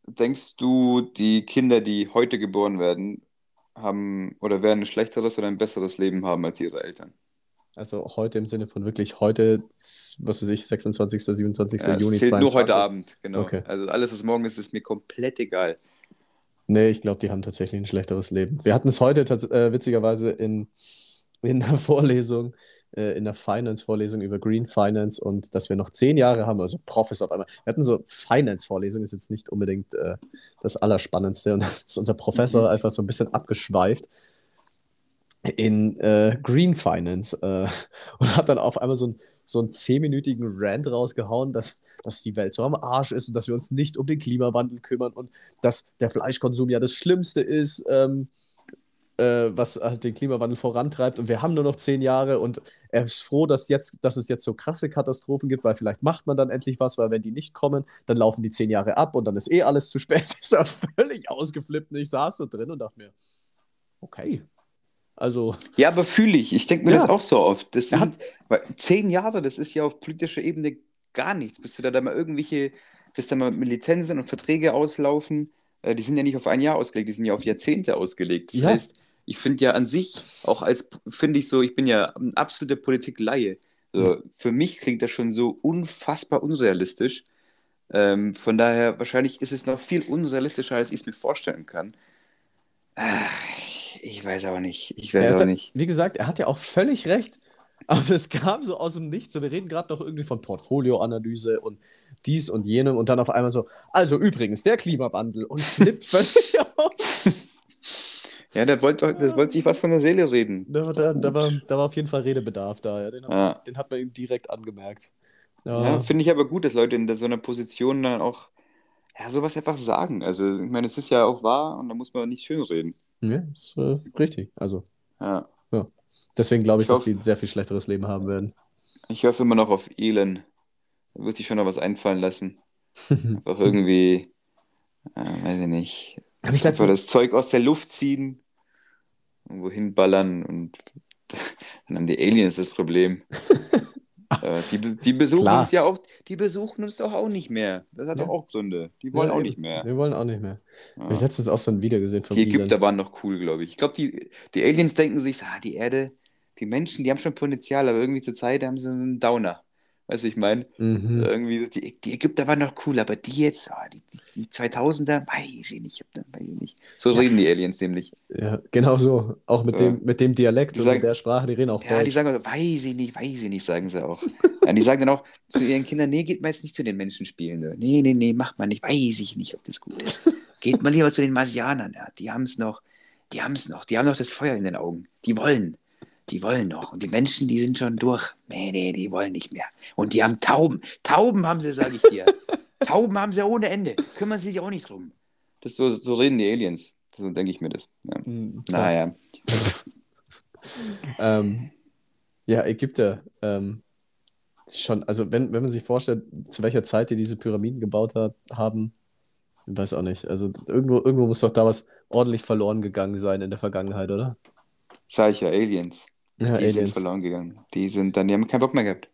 [SPEAKER 1] denkst du, die Kinder, die heute geboren werden, haben oder werden ein schlechteres oder ein besseres Leben haben als ihre Eltern?
[SPEAKER 2] Also heute im Sinne von wirklich heute, was weiß ich, 26., 27.
[SPEAKER 1] Ja,
[SPEAKER 2] Juni
[SPEAKER 1] zählt nur heute
[SPEAKER 2] 22.
[SPEAKER 1] Abend, genau.
[SPEAKER 2] Okay.
[SPEAKER 1] Also alles, was morgen ist, ist mir komplett egal.
[SPEAKER 2] Nee, ich glaube, die haben tatsächlich ein schlechteres Leben. Wir hatten es heute äh, witzigerweise in, in einer Vorlesung, äh, in der Finance-Vorlesung über Green Finance und dass wir noch zehn Jahre haben, also Profis auf einmal. Wir hatten so Finance-Vorlesung, ist jetzt nicht unbedingt äh, das Allerspannendste und ist unser Professor
[SPEAKER 1] Mhm.
[SPEAKER 2] einfach so ein bisschen abgeschweift in äh, Green Finance äh, und hat dann auf einmal so, ein, so einen zehnminütigen Rant rausgehauen, dass, dass die Welt so am Arsch ist und dass wir uns nicht um den Klimawandel kümmern und dass der Fleischkonsum ja das Schlimmste ist, ähm, äh, was halt den Klimawandel vorantreibt und wir haben nur noch zehn Jahre und er ist froh, dass, jetzt, dass es jetzt so krasse Katastrophen gibt, weil vielleicht macht man dann endlich was, weil wenn die nicht kommen, dann laufen die zehn Jahre ab und dann ist eh alles zu spät. ist er völlig ausgeflippt und ich saß so drin und dachte mir, okay. Also,
[SPEAKER 1] Ja, aber fühle ich. Ich denke mir das
[SPEAKER 2] ja,
[SPEAKER 1] auch so oft. Das
[SPEAKER 2] hat,
[SPEAKER 1] sind weil zehn Jahre, das ist ja auf politischer Ebene gar nichts. Bis du da, da mal irgendwelche, bis da mal mit Lizenzen und Verträge auslaufen, äh, die sind ja nicht auf ein Jahr ausgelegt, die sind ja auf Jahrzehnte ausgelegt. Das
[SPEAKER 2] ja,
[SPEAKER 1] heißt, ich finde ja an sich, auch als, finde ich so, ich bin ja ein absoluter Politik-Laie. Also für mich klingt das schon so unfassbar unrealistisch. Ähm, von daher, wahrscheinlich ist es noch viel unrealistischer, als ich es mir vorstellen kann. Ach, ich weiß auch nicht. Ich weiß auch
[SPEAKER 2] da,
[SPEAKER 1] nicht.
[SPEAKER 2] wie gesagt, er hat ja auch völlig recht. Aber das kam so aus dem Nichts. Und wir reden gerade noch irgendwie von Portfolioanalyse und dies und jenem. Und dann auf einmal so, also übrigens, der Klimawandel. Und flippt völlig aus.
[SPEAKER 1] Ja, der wollte der wollte sich was von der Seele reden.
[SPEAKER 2] Da, da, da, war, da war auf jeden Fall Redebedarf da. Ja. Den,
[SPEAKER 1] Ja,
[SPEAKER 2] den hat man ihm direkt angemerkt.
[SPEAKER 1] ja
[SPEAKER 2] Ja,
[SPEAKER 1] finde ich aber gut, dass Leute in so einer Position dann auch ja, sowas einfach sagen. Also, ich meine, es ist ja auch wahr und da muss man nicht schönreden.
[SPEAKER 2] Ja ist äh, richtig. Also,
[SPEAKER 1] Ja.
[SPEAKER 2] ja. Deswegen glaube ich,
[SPEAKER 1] Ich
[SPEAKER 2] dass die ein sehr viel schlechteres Leben haben werden.
[SPEAKER 1] ich hoffe immer noch auf Elon. Da wird sich schon noch was einfallen lassen. Einfach irgendwie, äh, weiß ich nicht,
[SPEAKER 2] Habe ich letztens.
[SPEAKER 1] das Zeug aus der Luft ziehen, irgendwo hinballern und dann haben die Aliens das Problem. Äh, die, die besuchen uns
[SPEAKER 2] Klar.
[SPEAKER 1] ja auch, die besuchen uns doch auch nicht mehr. Das hat doch
[SPEAKER 2] Ja,
[SPEAKER 1] auch Gründe. Die wollen
[SPEAKER 2] ja,
[SPEAKER 1] auch nicht mehr.
[SPEAKER 2] Wir wollen auch nicht mehr. Habe ich
[SPEAKER 1] Ja.
[SPEAKER 2] letztens auch so ein Video gesehen vom
[SPEAKER 1] Die. Ägypter waren noch cool, glaube ich. Ich glaube, die, die Aliens denken sich, ah, die Erde, die Menschen, die haben schon Potenzial, aber irgendwie zur Zeit haben sie einen Downer. Weißt du, ich meine?
[SPEAKER 2] Mhm.
[SPEAKER 1] Irgendwie, die, die Ägypter waren noch cool, aber die jetzt, ah, die, die 2000er, weiß ich nicht, weiß ich nicht. So
[SPEAKER 2] Ja.
[SPEAKER 1] reden die Aliens nämlich.
[SPEAKER 2] Ja, genau so. Auch mit,
[SPEAKER 1] Ja.
[SPEAKER 2] dem, mit dem Dialekt
[SPEAKER 1] Die
[SPEAKER 2] und
[SPEAKER 1] sagen-
[SPEAKER 2] mit der Sprache, die reden auch
[SPEAKER 1] Ja, die
[SPEAKER 2] Deutsch.
[SPEAKER 1] sagen auch, weiß ich nicht, weiß ich nicht, sagen sie auch. Ja, die sagen dann auch zu ihren Kindern, nee, geht mal jetzt nicht zu den Menschen spielen. So. Nee, nee, nee, macht mal nicht, weiß ich nicht, ob das gut ist. Geht mal lieber zu den Marsianern, ja. die haben es noch, die haben es noch, die haben noch das Feuer in den Augen. Die wollen, die wollen noch. Und die Menschen, die sind schon durch. Nee, nee, die wollen nicht mehr. Und die haben Tauben. Tauben haben sie, sage ich dir. Tauben haben sie ohne Ende. Kümmern sie sich auch nicht drum. Das so, so reden die Aliens. So denke ich mir das. Ja.
[SPEAKER 2] Mhm.
[SPEAKER 1] Naja.
[SPEAKER 2] Ähm, ja, Ägypter. Ähm, schon, also wenn, wenn man sich vorstellt, zu welcher Zeit die diese Pyramiden gebaut hat, haben, ich weiß auch nicht. Also irgendwo, irgendwo muss doch da was ordentlich verloren gegangen sein in der Vergangenheit, oder?
[SPEAKER 1] Sag ich ja, Aliens.
[SPEAKER 2] Ja,
[SPEAKER 1] Die sind
[SPEAKER 2] Aliens.
[SPEAKER 1] verloren gegangen. Die sind dann, die haben keinen Bock mehr gehabt.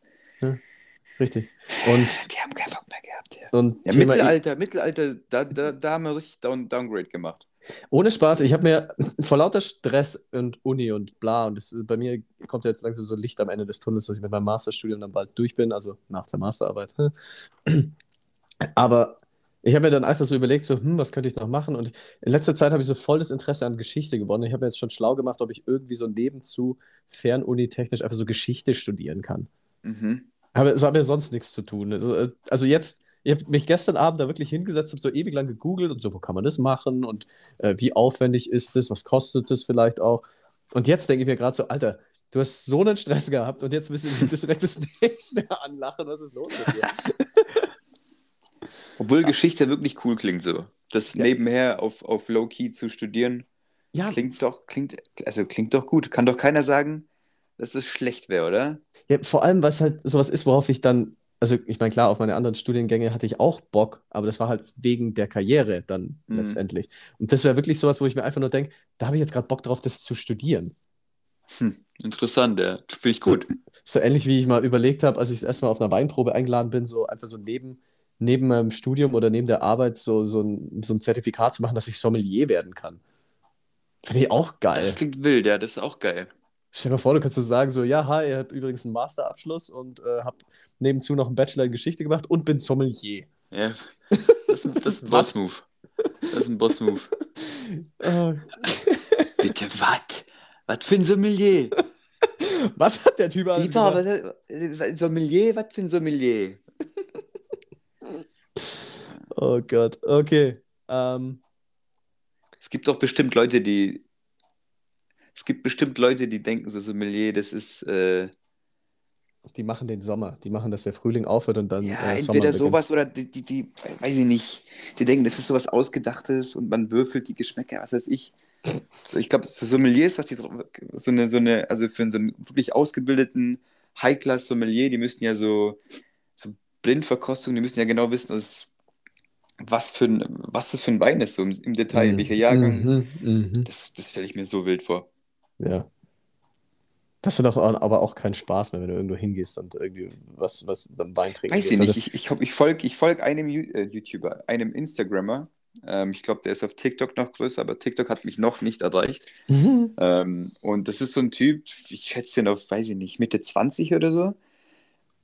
[SPEAKER 2] Richtig. Und,
[SPEAKER 1] Die haben keinen Bock mehr gehabt, ja.
[SPEAKER 2] und
[SPEAKER 1] Ja, Mittelalter, Mittelalter, da, da, da haben wir richtig Down, Downgrade gemacht.
[SPEAKER 2] Ohne Spaß, ich habe mir vor lauter Stress und Uni und bla, und das, bei mir kommt ja jetzt langsam so Licht am Ende des Tunnels, dass ich mit meinem Masterstudium dann bald durch bin, also nach der Masterarbeit. Aber ich habe mir dann einfach so überlegt, so, hm, was könnte ich noch machen? Und in letzter Zeit habe ich so voll das Interesse an Geschichte gewonnen. Ich habe mir jetzt schon schlau gemacht, ob ich irgendwie so nebenzu fernuni-technisch einfach so Geschichte studieren kann.
[SPEAKER 1] Mhm.
[SPEAKER 2] Aber es hat mir sonst nichts zu tun. Also, äh, also jetzt, ich habe mich gestern Abend da wirklich hingesetzt, habe so ewig lang gegoogelt und so, wo kann man das machen und äh, wie aufwendig ist das, was kostet das vielleicht auch. Und jetzt denke ich mir gerade so, Alter, du hast so einen Stress gehabt und jetzt müssen wir das direkt das nächste anlachen, was ist los mit dir?
[SPEAKER 1] Obwohl Geschichte wirklich cool klingt so. Das
[SPEAKER 2] Ja.
[SPEAKER 1] nebenher auf, auf Low-Key zu studieren,
[SPEAKER 2] Ja,
[SPEAKER 1] klingt doch, klingt, also klingt doch gut. Kann doch keiner sagen, dass das schlecht wäre, oder?
[SPEAKER 2] ja, vor allem, was halt sowas ist, worauf ich dann, also ich meine, klar, auf meine anderen Studiengänge hatte ich auch Bock, aber das war halt wegen der Karriere dann
[SPEAKER 1] Mhm.
[SPEAKER 2] letztendlich. Und das wäre wirklich sowas, wo ich mir einfach nur denke, da habe ich jetzt gerade Bock drauf, das zu studieren.
[SPEAKER 1] Hm, interessant, ja. Finde ich gut.
[SPEAKER 2] So ähnlich wie ich mal überlegt habe, als ich das erste Mal auf einer Weinprobe eingeladen bin, so einfach so neben, neben meinem Studium oder neben der Arbeit so, so, ein, so ein Zertifikat zu machen, dass ich Sommelier werden kann. Finde ich auch geil.
[SPEAKER 1] Das klingt wild, ja, das ist auch geil.
[SPEAKER 2] Stell dir mal vor, du kannst so sagen, so, ja, hi, ich habe übrigens einen Masterabschluss und äh, habe nebenzu noch einen Bachelor in Geschichte gemacht und bin Sommelier.
[SPEAKER 1] Ja. Das, ist- das ist ein? Boss-Move. Das ist ein Boss-Move.
[SPEAKER 2] Äh,
[SPEAKER 1] Bitte, was? Was für ein Sommelier?
[SPEAKER 2] was hat der Typ alles
[SPEAKER 1] Dieter, was, Sommelier? Was für ein Sommelier?
[SPEAKER 2] Oh Gott, okay. Ähm,
[SPEAKER 1] Es gibt doch bestimmt Leute, die. Es gibt bestimmt Leute, die denken, so Sommelier, das ist. Äh,
[SPEAKER 2] die machen den Sommer. Die machen, dass der Frühling aufhört und dann
[SPEAKER 1] ja,
[SPEAKER 2] äh,
[SPEAKER 1] entweder
[SPEAKER 2] beginnt.
[SPEAKER 1] sowas oder die, die, die, weiß ich nicht. Die denken, das ist sowas Ausgedachtes und man würfelt die Geschmäcker, was weiß ich. Ich glaube, so Sommelier ist, was die so eine, so eine, also für so einen wirklich ausgebildeten High-Class-Sommelier, die müssen ja so Blindverkostung, die müssen ja genau wissen, was, was, für ein, was das für ein Wein ist, so im, im Detail,
[SPEAKER 2] Mhm,
[SPEAKER 1] welcher Jahrgang.
[SPEAKER 2] mhm, mhm.
[SPEAKER 1] Das, das stelle ich mir so wild vor.
[SPEAKER 2] Ja. Das ist doch aber auch kein Spaß mehr, wenn du irgendwo hingehst und irgendwie was, was am Wein trinken
[SPEAKER 1] Weiß ich nicht.
[SPEAKER 2] Also,
[SPEAKER 1] Ich, ich, ich folge ich folg einem äh, YouTuber, einem Instagrammer. Ähm, ich glaube, der ist auf TikTok noch größer, aber TikTok hat mich noch nicht erreicht.
[SPEAKER 2] Mhm.
[SPEAKER 1] Ähm, und das ist so ein Typ, ich schätze ihn auf, weiß ich nicht, Mitte 20 oder so.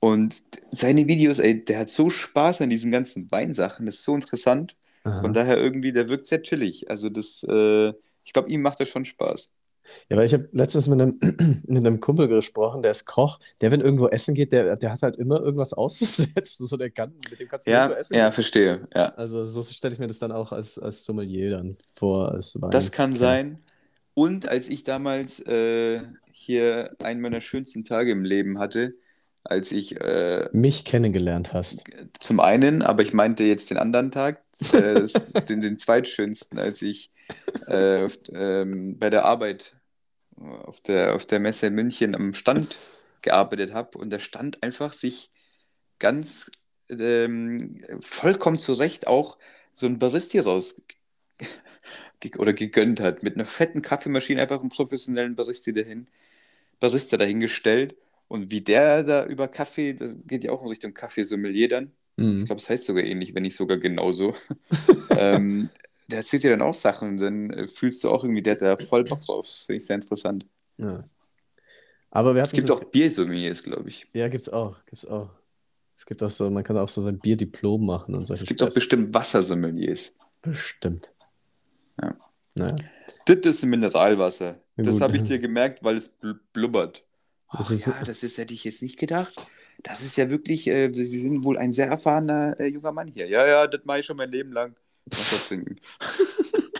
[SPEAKER 1] Und seine Videos, ey, der hat so Spaß an diesen ganzen Weinsachen, das ist so interessant.
[SPEAKER 2] Aha.
[SPEAKER 1] Von daher irgendwie, der wirkt sehr chillig. Also das, äh, ich glaube, ihm macht das schon Spaß.
[SPEAKER 2] Ja, weil ich habe letztens mit einem, mit einem Kumpel gesprochen, der ist Koch, der, wenn irgendwo essen geht, der, der hat halt immer irgendwas auszusetzen. So, der kann, mit dem kannst du
[SPEAKER 1] Ja,
[SPEAKER 2] irgendwo essen
[SPEAKER 1] ja,
[SPEAKER 2] gehen.
[SPEAKER 1] verstehe. Ja.
[SPEAKER 2] Also so stelle ich mir das dann auch als, als Sommelier dann vor, als Wein.
[SPEAKER 1] Das kann
[SPEAKER 2] Kenner.
[SPEAKER 1] sein. Und als ich damals äh, hier einen meiner schönsten Tage im Leben hatte, als ich äh,
[SPEAKER 2] Mich kennengelernt hast.
[SPEAKER 1] zum einen, aber ich meinte jetzt den anderen Tag, äh, den, den zweitschönsten, als ich äh, auf, ähm, bei der Arbeit äh, auf der, auf der Messe in München am Stand gearbeitet habe und der Stand einfach sich ganz ähm, vollkommen zu Recht auch so ein Baristi raus oder gegönnt hat, mit einer fetten Kaffeemaschine einfach einen professionellen Baristi dahin, Barista dahingestellt und wie der da über Kaffee, das geht ja auch in Richtung Kaffeesommelier dann,
[SPEAKER 2] Mhm.
[SPEAKER 1] ich glaube, es heißt sogar ähnlich, wenn nicht sogar genauso. ähm, der erzählt dir dann auch Sachen und dann äh, fühlst du auch irgendwie, der hat da voll Bock drauf. Das finde ich sehr interessant.
[SPEAKER 2] Ja. Aber wir
[SPEAKER 1] Es gibt auch Biersommeliers, glaube ich.
[SPEAKER 2] Ja, gibt's auch, gibt's auch. Es gibt auch so, man kann auch so sein Bierdiplom machen und solche
[SPEAKER 1] Es gibt auch
[SPEAKER 2] Scheiß.
[SPEAKER 1] bestimmt Wassersommeliers.
[SPEAKER 2] Bestimmt.
[SPEAKER 1] Ja.
[SPEAKER 2] Naja.
[SPEAKER 1] Das ist Mineralwasser.
[SPEAKER 2] Na
[SPEAKER 1] Das habe ich
[SPEAKER 2] ja.
[SPEAKER 1] dir gemerkt, weil es bl blubbert.
[SPEAKER 2] Das
[SPEAKER 1] Ach
[SPEAKER 2] ist-
[SPEAKER 1] ja, das ist, hätte ich jetzt nicht gedacht. Das ist ja wirklich, äh, Sie sind wohl ein sehr erfahrener äh, junger Mann hier. Ja, ja, das mache ich schon mein Leben lang. Trinken.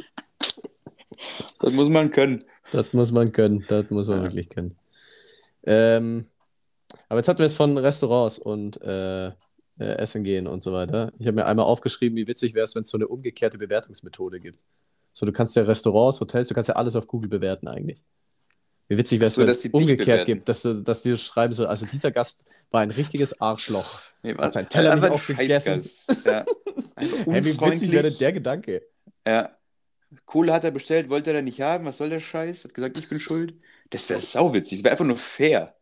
[SPEAKER 1] das muss man können.
[SPEAKER 2] Das muss man können. Das muss man
[SPEAKER 1] Ja.
[SPEAKER 2] wirklich können. Ähm, aber jetzt hatten wir es von Restaurants und äh, äh, Essen gehen und so weiter. Ich habe mir einmal aufgeschrieben, wie witzig wäre es, wenn es so eine umgekehrte Bewertungsmethode gibt. So, du kannst ja Restaurants, Hotels, du kannst ja alles auf Google bewerten eigentlich. Wie witzig wäre es,
[SPEAKER 1] so,
[SPEAKER 2] wenn es umgekehrt gibt, dass, dass die schreiben so, also dieser Gast war ein richtiges Arschloch.
[SPEAKER 1] Nee,
[SPEAKER 2] Hat seinen Teller nicht aufgegessen.
[SPEAKER 1] Ja.
[SPEAKER 2] Hey, wie witzig wäre der Gedanke?
[SPEAKER 1] Ja. Kohle hat er bestellt, wollte er nicht haben. Was soll der Scheiß? Hat gesagt, ich bin schuld. Das wäre sauwitzig. Das wäre einfach nur fair.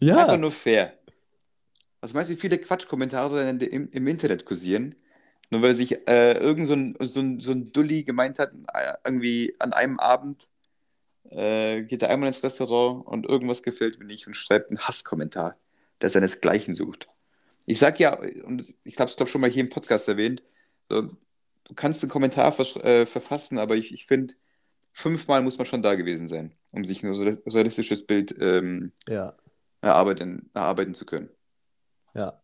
[SPEAKER 2] Ja,
[SPEAKER 1] Einfach nur fair. Was meinst du, wie viele Quatschkommentare dann im, im Internet kursieren? Nur weil sich äh, irgend so ein, so, ein, so ein Dulli gemeint hat, äh, irgendwie an einem Abend äh, geht er einmal ins Restaurant und irgendwas gefällt mir nicht und schreibt einen Hasskommentar, der seinesgleichen sucht. Ich sag ja, und ich habe es glaube schon mal hier im Podcast erwähnt, so, du kannst einen Kommentar äh, verfassen, aber ich, ich finde, fünfmal muss man schon da gewesen sein, um sich ein so realistisches Bild ähm,
[SPEAKER 2] ja,
[SPEAKER 1] erarbeiten, erarbeiten zu können.
[SPEAKER 2] ja,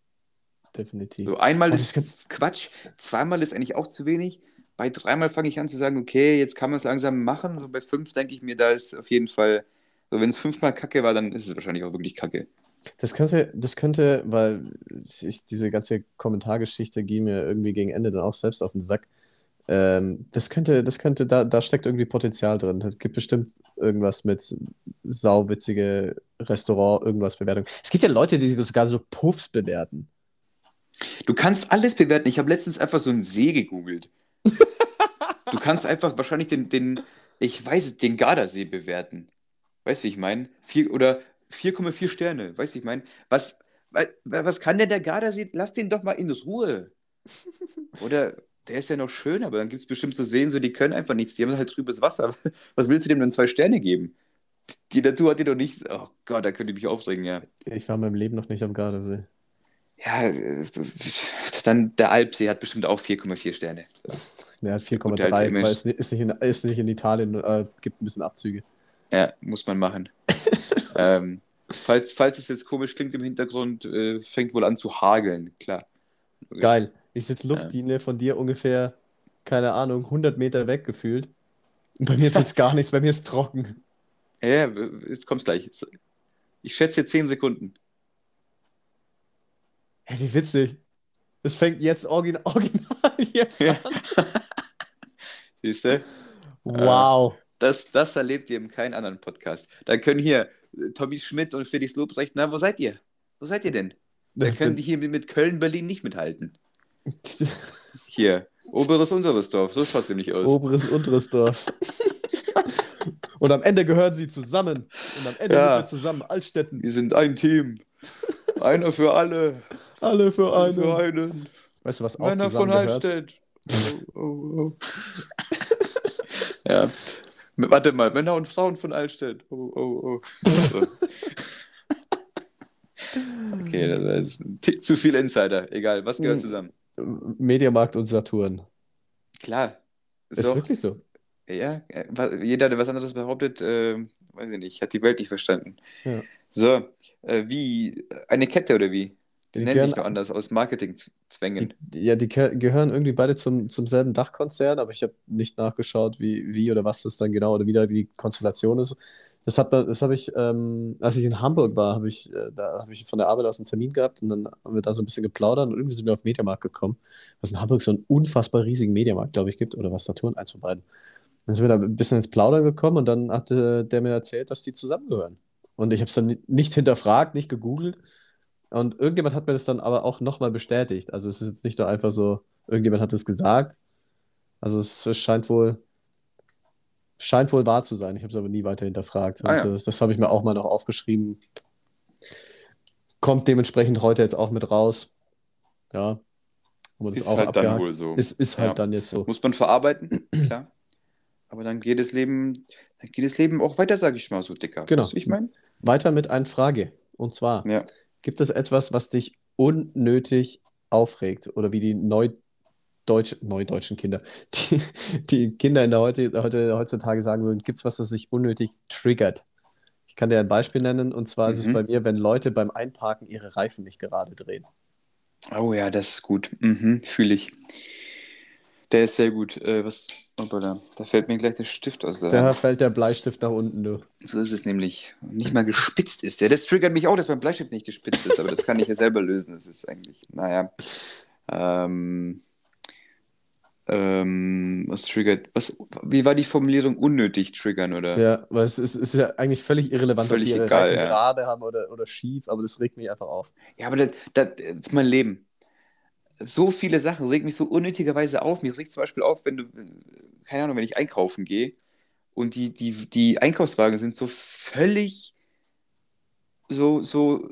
[SPEAKER 2] definitiv.
[SPEAKER 1] So einmal
[SPEAKER 2] Oh,
[SPEAKER 1] ist Quatsch, zweimal ist eigentlich auch zu wenig. Bei dreimal fange ich an zu sagen, okay, jetzt kann man es langsam machen. So bei fünf denke ich mir, da ist auf jeden Fall, so wenn es fünfmal Kacke war, dann ist es wahrscheinlich auch wirklich Kacke.
[SPEAKER 2] Das könnte, das könnte, weil ich, diese ganze Kommentargeschichte ging mir irgendwie gegen Ende dann auch selbst auf den Sack. Ähm, das könnte, das könnte, da, da steckt irgendwie Potenzial drin. Es gibt bestimmt irgendwas mit sauwitzige Restaurant, irgendwas Bewertung. Es gibt ja Leute, die sogar so Puffs bewerten.
[SPEAKER 1] Du kannst alles bewerten. Ich habe letztens einfach so einen See gegoogelt. Du kannst einfach wahrscheinlich den, den ich weiß es, den Gardasee bewerten. Weißt du, wie ich meine? Vier, oder 4,4 Sterne. Weißt du, wie ich meine? Was, wa- wa- was kann denn der Gardasee? Lass den doch mal in Ruhe. Oder der ist ja noch schön, aber dann gibt es bestimmt so Seen, so die können einfach nichts. Die haben halt trübes Wasser. Was willst du dem denn zwei Sterne geben? Die Natur hat dir doch nicht. Oh Gott, da könnte ich mich aufregen, ja.
[SPEAKER 2] Ich war in meinem Leben noch nicht am Gardasee.
[SPEAKER 1] Ja, äh, dann der Alpsee hat bestimmt auch 4,4 Sterne. Alte
[SPEAKER 2] 4,3,
[SPEAKER 1] Image.
[SPEAKER 2] weil es ist nicht in, ist nicht in Italien, äh, gibt ein bisschen Abzüge.
[SPEAKER 1] Ja, muss man machen. ähm, falls, falls es jetzt komisch klingt im Hintergrund, äh, fängt wohl an zu hageln, klar.
[SPEAKER 2] Geil. Ich sitze Luftlinie von dir ungefähr, keine Ahnung, 100 Meter weg gefühlt. Und bei mir tut's gar nichts, bei mir ist trocken.
[SPEAKER 1] Ja, ja, jetzt kommt's gleich. Ich schätze 10 Sekunden.
[SPEAKER 2] Hey, wie witzig. Es fängt jetzt origin original jetzt
[SPEAKER 1] Ja.
[SPEAKER 2] an.
[SPEAKER 1] Siehst du?
[SPEAKER 2] Wow.
[SPEAKER 1] Das, das erlebt ihr in keinem anderen Podcast. Da können hier äh, Tommy Schmidt und Felix Lobrecht, na, wo seid ihr? Wo seid ihr denn? Da können die hier mit, Köln, Berlin nicht mithalten. Hier, oberes, unteres Dorf, so schaut's nämlich aus.
[SPEAKER 2] Oberes, unteres Dorf. Und am Ende gehören sie zusammen. Und am Ende
[SPEAKER 1] Ja.
[SPEAKER 2] sind wir zusammen. Altstädten.
[SPEAKER 1] Wir sind ein Team. Einer für alle.
[SPEAKER 2] Alle für
[SPEAKER 1] Alle für
[SPEAKER 2] einen.
[SPEAKER 1] einen.
[SPEAKER 2] Weißt du, was auch
[SPEAKER 1] Männer von? Hallstedt. Oh, oh, oh. ja. Warte mal, Männer und Frauen von Allstedt. Oh, oh, oh. So. Okay, das ist ein Tick zu viel Insider. Egal, was gehört
[SPEAKER 2] Hm.
[SPEAKER 1] zusammen?
[SPEAKER 2] Mediamarkt und Saturn.
[SPEAKER 1] Klar.
[SPEAKER 2] Ist
[SPEAKER 1] So,
[SPEAKER 2] wirklich so.
[SPEAKER 1] ja, äh, jeder, der was anderes behauptet, äh, weiß ich nicht, hat die Welt nicht verstanden.
[SPEAKER 2] Ja.
[SPEAKER 1] So, äh, wie? Eine Kette oder wie? Die,
[SPEAKER 2] Die
[SPEAKER 1] nennen sich
[SPEAKER 2] gehören-
[SPEAKER 1] nur anders aus Marketingzwängen.
[SPEAKER 2] Die, ja, die gehören irgendwie beide zum, zum selben Dachkonzern, aber ich habe nicht nachgeschaut, wie, wie oder was das dann genau oder wie da die Konstellation ist. Das hat das habe ich, ähm, als ich in Hamburg war, habe ich, äh, da habe ich von der Arbeit aus einen Termin gehabt und dann haben wir da so ein bisschen geplaudert und irgendwie sind wir auf den Mediamarkt gekommen, was in Hamburg so einen unfassbar riesigen Mediamarkt, glaube ich, gibt, oder was Saturn, eins von beiden. Dann sind wir da ein bisschen ins Plaudern gekommen und dann hatte der mir erzählt, dass die zusammengehören. Und ich habe es dann ni- nicht hinterfragt, nicht gegoogelt. Und irgendjemand hat mir das dann aber auch nochmal bestätigt. Also es ist jetzt nicht nur einfach so, irgendjemand hat es gesagt. Also es, scheint wohl, scheint wohl wahr zu sein. Ich habe es aber nie weiter hinterfragt.
[SPEAKER 1] Ah, ja.
[SPEAKER 2] äh, das habe ich mir auch mal noch aufgeschrieben. Kommt dementsprechend heute jetzt auch mit raus. Ja. Das
[SPEAKER 1] Ist
[SPEAKER 2] auch
[SPEAKER 1] halt dann
[SPEAKER 2] abgehakt.
[SPEAKER 1] wohl so.
[SPEAKER 2] Ist, ist halt
[SPEAKER 1] Ja.
[SPEAKER 2] dann jetzt so.
[SPEAKER 1] Muss man verarbeiten, klar. Aber dann geht das Leben, dann geht das Leben auch weiter, sage ich mal so, Dicker.
[SPEAKER 2] Genau.
[SPEAKER 1] Wie ich meine?
[SPEAKER 2] Weiter mit einer Frage. Und zwar,
[SPEAKER 1] Ja.
[SPEAKER 2] Gibt es etwas, was dich unnötig aufregt oder wie die Neudeutsch, neudeutschen Kinder, die, die Kinder in der heute, heute, heutzutage sagen würden, gibt es was, das sich unnötig triggert? Ich kann dir ein Beispiel nennen und zwar ist es
[SPEAKER 1] Mhm.
[SPEAKER 2] bei mir, wenn Leute beim Einparken ihre Reifen nicht gerade drehen.
[SPEAKER 1] Oh ja, das ist gut. Mhm, fühle ich. Der ist sehr gut. Äh, was? Hoppala, da fällt mir gleich der Stift aus
[SPEAKER 2] Da fällt der Bleistift nach unten, du.
[SPEAKER 1] So ist es nämlich. Nicht mal gespitzt ist der. Das triggert mich auch, dass mein Bleistift nicht gespitzt ist, aber das kann ich ja selber lösen. Das ist eigentlich, naja. Ähm, ähm, was triggert? Was, wie war die Formulierung? Unnötig triggern, oder?
[SPEAKER 2] Ja, weil es ist, ist ja eigentlich völlig irrelevant,
[SPEAKER 1] Völlig
[SPEAKER 2] ob die
[SPEAKER 1] egal,
[SPEAKER 2] Reifen
[SPEAKER 1] ja.
[SPEAKER 2] gerade haben oder, oder schief, aber das regt mich einfach auf.
[SPEAKER 1] Ja, aber das, das, das ist mein Leben. So viele Sachen regen mich so unnötigerweise auf. Mir regt zum Beispiel auf, wenn du, keine Ahnung, wenn ich einkaufen gehe und die, die, die Einkaufswagen sind so völlig so, so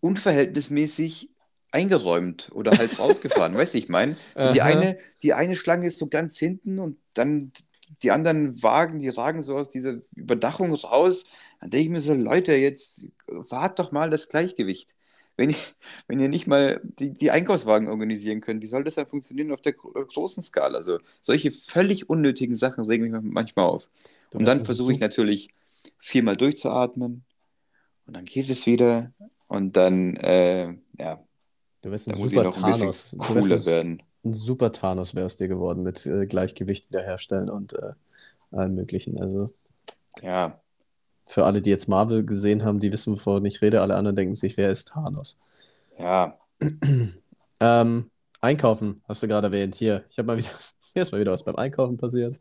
[SPEAKER 1] unverhältnismäßig eingeräumt oder halt rausgefahren. weißt du, ich meine? So die eine, die eine Schlange ist so ganz hinten und dann die anderen Wagen, die ragen so aus dieser Überdachung raus. Dann denke ich mir so, Leute, jetzt wart doch mal das Gleichgewicht. Wenn ihr, wenn ihr nicht mal die, die Einkaufswagen organisieren könnt, wie soll das dann funktionieren auf der gro- großen Skala? Also solche völlig unnötigen Sachen regen mich manchmal auf. Und dann versuche ich natürlich viermal durchzuatmen und dann geht es wieder und dann, äh, ja,
[SPEAKER 2] Du wärst
[SPEAKER 1] da
[SPEAKER 2] ein
[SPEAKER 1] muss ich
[SPEAKER 2] super
[SPEAKER 1] noch ein bisschen
[SPEAKER 2] Thanos. Du wärst
[SPEAKER 1] cooler
[SPEAKER 2] ein,
[SPEAKER 1] werden.
[SPEAKER 2] ein super Thanos wärst dir geworden mit äh, Gleichgewicht wiederherstellen und äh, allem Möglichen. Also
[SPEAKER 1] Ja,
[SPEAKER 2] für alle, die jetzt Marvel gesehen haben, die wissen, wovon ich rede. Alle anderen denken sich, wer ist Thanos?
[SPEAKER 1] ja,
[SPEAKER 2] Ähm, Einkaufen, hast du gerade erwähnt. Hier, ich habe mal wieder, hier ist mal wieder was beim Einkaufen passiert.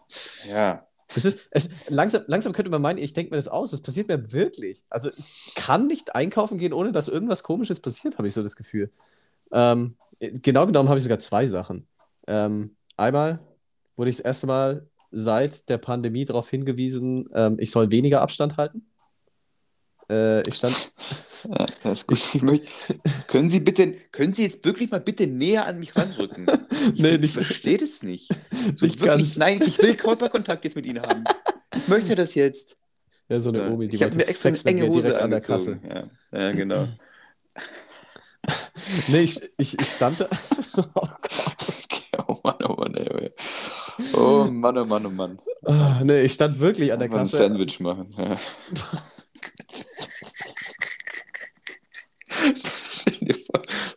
[SPEAKER 1] ja.
[SPEAKER 2] Es ist, es, langsam, langsam könnte man meinen, ich denke mir das aus. Es passiert mir wirklich. Also ich kann nicht einkaufen gehen, ohne dass irgendwas Komisches passiert, habe ich so das Gefühl. Ähm, genau genommen habe ich sogar zwei Sachen. Ähm, einmal wurde ich das erste Mal seit der Pandemie darauf hingewiesen, ähm, ich soll weniger Abstand halten. Äh, ich stand,
[SPEAKER 1] Ja, gut. Ich möchte, können Sie bitte, können Sie jetzt wirklich mal bitte näher an mich ranrücken? Ich
[SPEAKER 2] Nee, nicht-
[SPEAKER 1] verstehe das nicht. So
[SPEAKER 2] nicht
[SPEAKER 1] wirklich,
[SPEAKER 2] ganz.
[SPEAKER 1] nein, ich will Körperkontakt jetzt mit Ihnen haben. Ich möchte das jetzt.
[SPEAKER 2] Ja, so eine
[SPEAKER 1] Ja,
[SPEAKER 2] Omi, die
[SPEAKER 1] ich
[SPEAKER 2] wollte
[SPEAKER 1] mir extra
[SPEAKER 2] Sex
[SPEAKER 1] eine
[SPEAKER 2] mit
[SPEAKER 1] enge
[SPEAKER 2] mir
[SPEAKER 1] Hose
[SPEAKER 2] direkt an der Kasse.
[SPEAKER 1] Ja, ja genau.
[SPEAKER 2] Nee, ich, ich, ich stand da. Oh Gott.
[SPEAKER 1] oh Mann, oh Mann, ey. Oh Mann, oh Mann, oh Mann.
[SPEAKER 2] Ah, nee, ich stand wirklich an der
[SPEAKER 1] Mal ein
[SPEAKER 2] Kasse.
[SPEAKER 1] Sandwich machen. Ja. Stell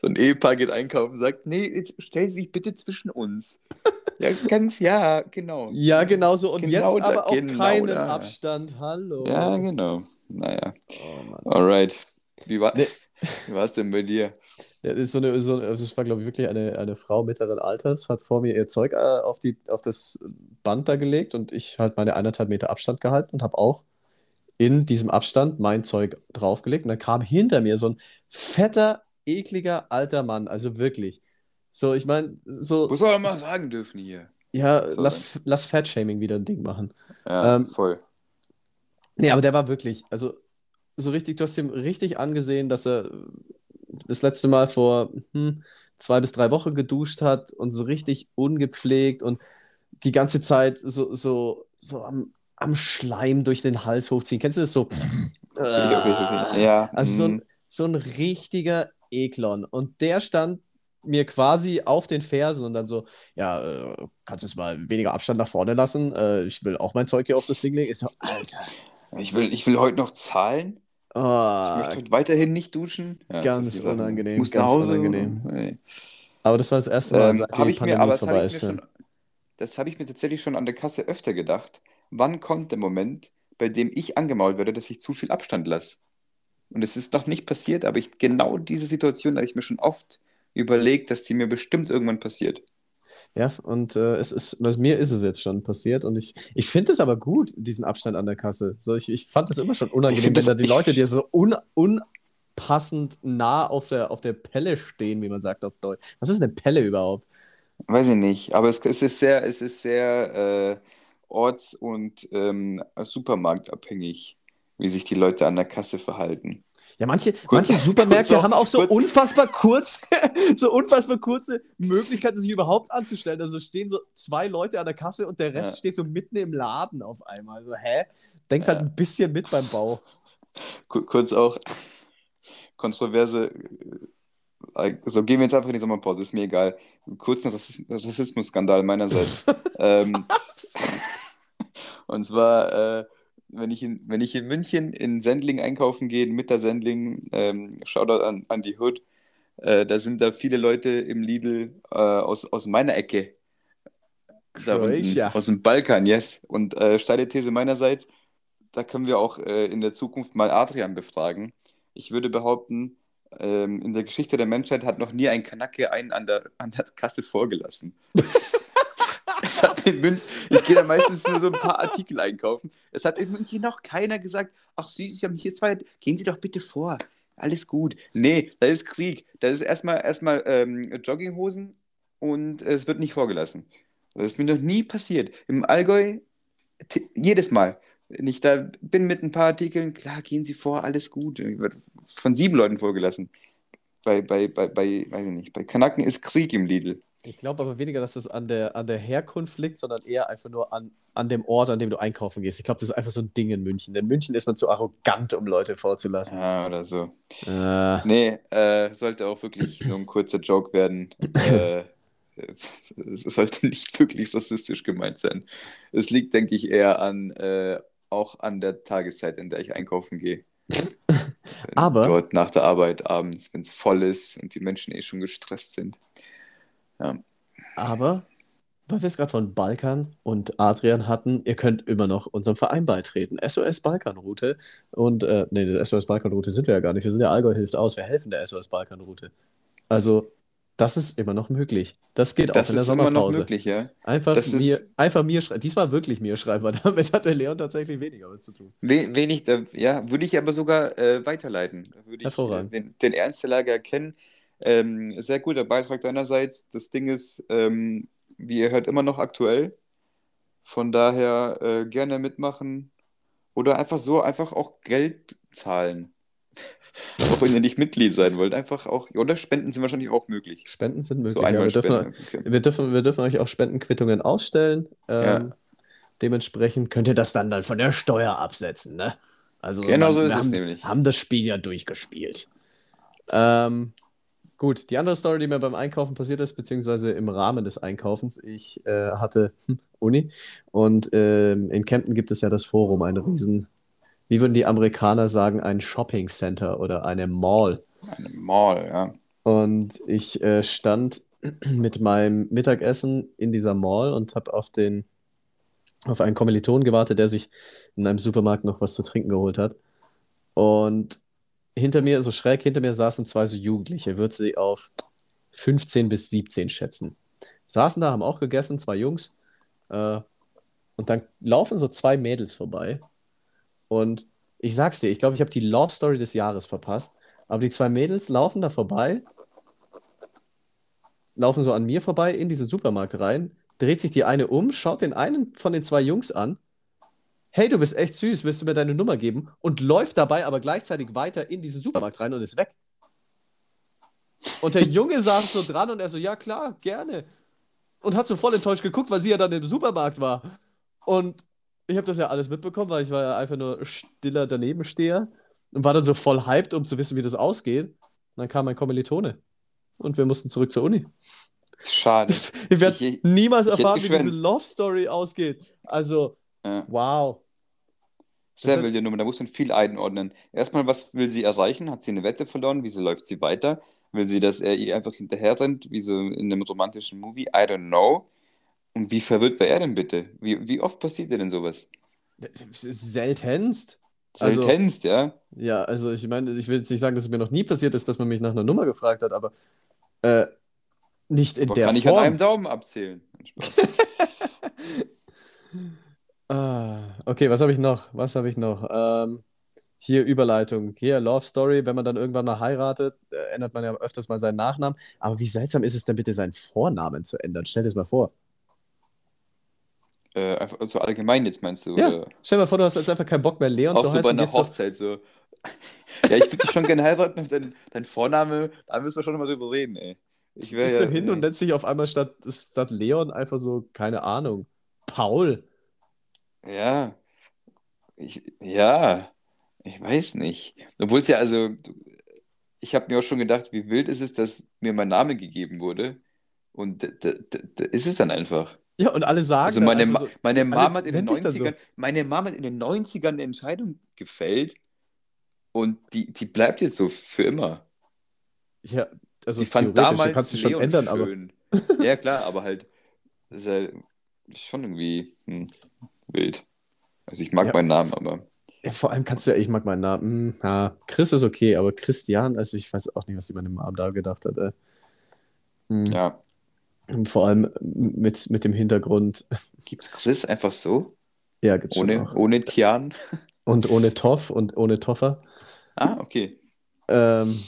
[SPEAKER 1] so ein Ehepaar geht einkaufen und sagt, nee, Sie sich bitte zwischen uns. Ja, ganz, ja, genau.
[SPEAKER 2] Ja, genau so. Und
[SPEAKER 1] Genau
[SPEAKER 2] jetzt
[SPEAKER 1] da-
[SPEAKER 2] aber auch
[SPEAKER 1] genau
[SPEAKER 2] keinen
[SPEAKER 1] da.
[SPEAKER 2] Abstand. Hallo.
[SPEAKER 1] Ja, genau. Naja,
[SPEAKER 2] Oh
[SPEAKER 1] alright. Wie war
[SPEAKER 2] Nee.
[SPEAKER 1] wie war's denn bei dir?
[SPEAKER 2] Ja, das ist so eine, so, also es war, glaube ich, wirklich eine, eine Frau mittleren Alters, hat vor mir ihr Zeug äh, auf, die, auf das Band da gelegt und ich halt meine eineinhalb Meter Abstand gehalten und habe auch in diesem Abstand mein Zeug draufgelegt. Und dann kam hinter mir so ein fetter, ekliger alter Mann. Also wirklich. So, ich meine, so,
[SPEAKER 1] Muss man mal sagen dürfen hier.
[SPEAKER 2] ja,
[SPEAKER 1] So,
[SPEAKER 2] lass, lass Fat-Shaming wieder ein Ding machen.
[SPEAKER 1] Ja,
[SPEAKER 2] Ähm,
[SPEAKER 1] voll.
[SPEAKER 2] Nee, aber der war wirklich, also so richtig, du hast ihm richtig angesehen, dass er das letzte Mal vor hm, zwei bis drei Wochen geduscht hat und so richtig ungepflegt und die ganze Zeit so, so, so am, am Schleim durch den Hals hochziehen. Kennst du das so?
[SPEAKER 1] Ja,
[SPEAKER 2] Also so ein, so ein richtiger Eklon. Und der stand mir quasi auf den Fersen und dann so, ja, äh, kannst du es mal weniger Abstand nach vorne lassen? Äh, ich will auch mein Zeug hier auf das Ding legen. Ich so, Alter.
[SPEAKER 1] ich, will, ich will heute noch zahlen. Ich möchte heute weiterhin nicht duschen. Ja,
[SPEAKER 2] Ganz unangenehm,
[SPEAKER 1] Muss
[SPEAKER 2] ganz
[SPEAKER 1] nach Hause.
[SPEAKER 2] unangenehm.
[SPEAKER 1] Nee.
[SPEAKER 2] aber das war das erste Mal,
[SPEAKER 1] Ähm,
[SPEAKER 2] seit
[SPEAKER 1] habe
[SPEAKER 2] die
[SPEAKER 1] ich mir,
[SPEAKER 2] Pandemie
[SPEAKER 1] aber das
[SPEAKER 2] vorbei
[SPEAKER 1] habe ich
[SPEAKER 2] ist.
[SPEAKER 1] schon, das habe ich mir tatsächlich schon an der Kasse öfter gedacht. Wann kommt der Moment, bei dem ich angemault werde, dass ich zu viel Abstand lasse? Und es ist noch nicht passiert, aber ich, genau diese Situation habe ich mir schon oft überlegt, dass die mir bestimmt irgendwann passiert.
[SPEAKER 2] Ja, und äh, es ist, was mir ist es jetzt schon passiert und ich, ich finde es aber gut, diesen Abstand an der Kasse. So, ich, ich fand es immer schon unangenehm, wenn da die Leute dir so un, unpassend nah auf der, auf der Pelle stehen, wie man sagt auf Deutsch. Was ist eine Pelle überhaupt?
[SPEAKER 1] Weiß ich nicht, aber es, es ist sehr, es ist sehr äh, orts- und ähm, supermarktabhängig, wie sich die Leute an der Kasse verhalten.
[SPEAKER 2] Ja, manche,
[SPEAKER 1] Kurz-
[SPEAKER 2] manche Supermärkte
[SPEAKER 1] auch-
[SPEAKER 2] haben auch so
[SPEAKER 1] kurz-
[SPEAKER 2] unfassbar kurz, so unfassbar kurze Möglichkeiten, sich überhaupt anzustellen. Also stehen so zwei Leute an der Kasse und der Rest
[SPEAKER 1] Ja.
[SPEAKER 2] steht so mitten im Laden auf einmal. Also, hä? Denkt halt
[SPEAKER 1] Ja.
[SPEAKER 2] ein bisschen mit beim Bau.
[SPEAKER 1] Ku- Kurz auch kontroverse äh, äh, so gehen wir jetzt einfach in die Sommerpause, ist mir egal. Kurz ein Rassismus- Rassismus-Skandal meinerseits. ähm, und zwar, äh, wenn ich, in, wenn ich in München in Sendling einkaufen gehe, in Mitte Sendling, ähm, Shoutout an, an die Hood, äh, da sind da viele Leute im Lidl äh, aus, aus meiner Ecke. Da unten, aus dem Balkan, yes. Und äh, steile These meinerseits, da können wir auch äh, in der Zukunft mal Adrian befragen. Ich würde behaupten, ähm, in der Geschichte der Menschheit hat noch nie ein Kanake einen an der, an der Kasse vorgelassen. es hat in München, ich gehe da meistens nur so ein paar Artikel einkaufen. Es hat in München noch keiner gesagt, ach Sie, Sie haben hier zwei, gehen Sie doch bitte vor. Alles gut. Nee, da ist Krieg. Da ist erstmal erstmal ähm, Jogginghosen und es wird nicht vorgelassen. Das ist mir noch nie passiert. Im Allgäu jedes Mal. Ich da bin mit ein paar Artikeln, klar, gehen Sie vor, alles gut. Wird von sieben Leuten vorgelassen. Bei, bei, bei, bei, weiß ich nicht, bei Kanaken ist Krieg im Lidl.
[SPEAKER 2] Ich glaube aber weniger, dass das an der, an der Herkunft liegt, sondern eher einfach nur an, an dem Ort, an dem du einkaufen gehst. Ich glaube, das ist einfach so ein Ding in München. In München ist man zu arrogant, um Leute vorzulassen.
[SPEAKER 1] Ja, oder so.
[SPEAKER 2] Äh,
[SPEAKER 1] Nee, äh, sollte auch wirklich so ein kurzer Joke werden. Äh, es, es sollte nicht wirklich rassistisch gemeint sein. Es liegt, denke ich, eher an, äh, auch an der Tageszeit, in der ich einkaufen gehe.
[SPEAKER 2] Aber-
[SPEAKER 1] Dort nach der Arbeit abends, wenn es voll ist und die Menschen eh schon gestresst sind. Ja.
[SPEAKER 2] aber, weil wir es gerade von Balkan und Adrian hatten, ihr könnt immer noch unserem Verein beitreten. SOS Balkanroute. Und, äh, nee, der SOS Balkanroute sind wir ja gar nicht. Wir sind ja Allgäu hilft aus. Wir helfen der SOS Balkanroute. Also, das ist immer noch möglich. Das geht
[SPEAKER 1] Das
[SPEAKER 2] auch in der
[SPEAKER 1] ist immer noch
[SPEAKER 2] Sommerpause.
[SPEAKER 1] möglich, ja.
[SPEAKER 2] Einfach
[SPEAKER 1] Das
[SPEAKER 2] mir, einfach mir schreiben. Diesmal wirklich mir schreiben, weil damit hat der Leon tatsächlich weniger mit zu tun.
[SPEAKER 1] We wenig, da, ja, würde ich aber sogar äh, weiterleiten. Würde ich äh,
[SPEAKER 2] Hervorragend.
[SPEAKER 1] den, den Ernst der Lage erkennen. Ähm, sehr guter Beitrag deinerseits. Das Ding ist, ähm, wie ihr hört, immer noch aktuell. Von daher äh, gerne mitmachen. Oder einfach so, einfach auch Geld zahlen. auch wenn ihr nicht Mitglied sein wollt. Einfach auch, oder Spenden sind wahrscheinlich auch möglich.
[SPEAKER 2] Spenden sind möglich.
[SPEAKER 1] So
[SPEAKER 2] ja, wir, dürfen,
[SPEAKER 1] Spenden.
[SPEAKER 2] Wir, dürfen, wir dürfen euch auch Spendenquittungen ausstellen. Ähm,
[SPEAKER 1] Ja.
[SPEAKER 2] Dementsprechend könnt ihr das dann, dann von der Steuer absetzen. Ne? Also
[SPEAKER 1] Genau
[SPEAKER 2] man-
[SPEAKER 1] so ist es
[SPEAKER 2] haben,
[SPEAKER 1] nämlich.
[SPEAKER 2] haben das Spiel ja durchgespielt. Ähm, gut, die andere Story, die mir beim Einkaufen passiert ist, beziehungsweise im Rahmen des Einkaufens, ich äh, hatte hm, Uni und ähm, in Kempten gibt es ja das Forum, ein riesen, wie würden die Amerikaner sagen, ein Shopping Center oder eine Mall.
[SPEAKER 1] Eine Mall, ja.
[SPEAKER 2] Und ich äh, stand mit meinem Mittagessen in dieser Mall und habe auf den auf einen Kommiliton gewartet, der sich in einem Supermarkt noch was zu trinken geholt hat. Und hinter mir, so schräg hinter mir, saßen zwei so Jugendliche, würde sie auf 15 bis 17 schätzen. Saßen da, haben auch gegessen, zwei Jungs. Äh, und dann laufen so zwei Mädels vorbei. Und ich sag's dir, ich glaube, ich habe die Love Story des Jahres verpasst. Aber die zwei Mädels laufen da vorbei, laufen so an mir vorbei in diesen Supermarkt rein, dreht sich die eine um, schaut den einen von den zwei Jungs an. Hey, du bist echt süß, willst du mir deine Nummer geben? Und läuft dabei aber gleichzeitig weiter in diesen Supermarkt rein und ist weg. Und der Junge saß so dran und er so, ja klar, gerne. Und hat so voll enttäuscht geguckt, weil sie ja dann im Supermarkt war. Und ich habe das ja alles mitbekommen, weil ich war ja einfach nur stiller Danebensteher und war dann so voll hyped, um zu wissen, wie das ausgeht. Und dann kam mein Kommilitone und wir mussten zurück zur Uni.
[SPEAKER 1] Schade.
[SPEAKER 2] Ich werde
[SPEAKER 1] Ich-
[SPEAKER 2] niemals
[SPEAKER 1] ich
[SPEAKER 2] erfahren, wie diese. Love Story ausgeht. Also,
[SPEAKER 1] Ja.
[SPEAKER 2] wow.
[SPEAKER 1] Sehr
[SPEAKER 2] hat-
[SPEAKER 1] wilde Nummer, da muss man viel einordnen. Erstmal, was will sie erreichen? Hat sie eine Wette verloren? Wieso läuft sie weiter? Will sie, dass er ihr einfach hinterher rennt, wie so in einem romantischen Movie? I don't know. Und wie verwirrt war er denn bitte? Wie, wie oft passiert denn sowas?
[SPEAKER 2] Seltenst. Also-
[SPEAKER 1] Seltenst, ja?
[SPEAKER 2] Ja, also ich meine, ich will jetzt nicht sagen, dass es mir noch nie passiert ist, dass man mich nach einer Nummer gefragt hat, aber äh, nicht in
[SPEAKER 1] Aber
[SPEAKER 2] der
[SPEAKER 1] kann ich an
[SPEAKER 2] Form.
[SPEAKER 1] einem Daumen abzählen.
[SPEAKER 2] Ah, okay, was habe ich noch? Was habe ich noch? Ähm, hier Überleitung. Hier Love Story. Wenn man dann irgendwann mal heiratet, äh, ändert man ja öfters mal seinen Nachnamen. Aber wie seltsam ist es denn bitte, seinen Vornamen zu ändern? Stell dir das mal vor.
[SPEAKER 1] äh, einfach so allgemein jetzt meinst du?
[SPEAKER 2] Ja,
[SPEAKER 1] Oder?
[SPEAKER 2] stell dir mal vor, du hast jetzt einfach keinen Bock mehr, Leon
[SPEAKER 1] Auch
[SPEAKER 2] zu
[SPEAKER 1] so bei
[SPEAKER 2] heißen.
[SPEAKER 1] einer
[SPEAKER 2] gehst
[SPEAKER 1] Hochzeit so. Ja, ich würde dich schon gerne heiraten dein, dein Vorname, da müssen wir schon mal drüber reden, ey. Ich wäre
[SPEAKER 2] gehst
[SPEAKER 1] ja,
[SPEAKER 2] du hin und nennst dich auf einmal statt, statt Leon einfach so, keine Ahnung, Paul.
[SPEAKER 1] Ja, ich, ja, ich weiß nicht. Obwohl es ja, also, du- ich habe mir auch schon gedacht, wie wild ist es, dass mir mein Name gegeben wurde. Und da, da, da ist es dann einfach.
[SPEAKER 2] Ja, und alle sagen
[SPEAKER 1] Also meine, Ma
[SPEAKER 2] so,
[SPEAKER 1] meine Mom hat in den
[SPEAKER 2] nennen dich dann so.
[SPEAKER 1] 90ern, meine Mom hat in den 90ern eine Entscheidung gefällt und die, die bleibt jetzt so für immer.
[SPEAKER 2] Ja, also
[SPEAKER 1] Die fand
[SPEAKER 2] du
[SPEAKER 1] damals
[SPEAKER 2] kannst dich schon
[SPEAKER 1] Leon
[SPEAKER 2] ändern, aber
[SPEAKER 1] schön. Ja, klar, aber halt, ist halt schon irgendwie hm, wild. Also ich mag
[SPEAKER 2] Ja.
[SPEAKER 1] meinen Namen, aber
[SPEAKER 2] ja, vor allem kannst du ja, ich mag meinen Namen. Hm, ja, Chris ist okay, aber Christian, also ich weiß auch nicht, was sie meine Mom da gedacht hat. Hm.
[SPEAKER 1] ja.
[SPEAKER 2] Vor allem mit, mit dem Hintergrund,
[SPEAKER 1] Gibt's Chris einfach so?
[SPEAKER 2] ja, gibt's schon
[SPEAKER 1] Ohne,
[SPEAKER 2] auch.
[SPEAKER 1] ohne Tian?
[SPEAKER 2] Und ohne Toff und ohne Toffer.
[SPEAKER 1] Ah, okay.
[SPEAKER 2] Ähm,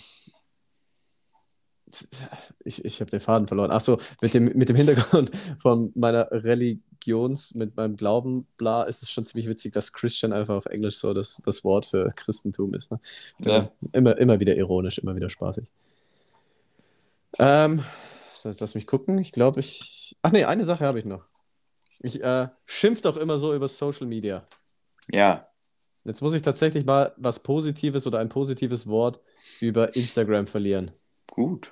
[SPEAKER 2] ich ich habe den Faden verloren. Ach so, mit dem, mit dem Hintergrund von meiner Religions, mit meinem Glauben, bla, ist es schon ziemlich witzig, dass Christian einfach auf Englisch so das, das Wort für Christentum ist. Ne?
[SPEAKER 1] Ja.
[SPEAKER 2] Immer, immer wieder ironisch, immer wieder spaßig. Ähm, lass mich gucken. Ich glaube, ich. Ach nee, eine Sache habe ich noch. Ich äh, schimpf doch immer so über Social Media.
[SPEAKER 1] Ja.
[SPEAKER 2] Jetzt muss ich tatsächlich mal was Positives oder ein positives Wort über Instagram verlieren.
[SPEAKER 1] Gut.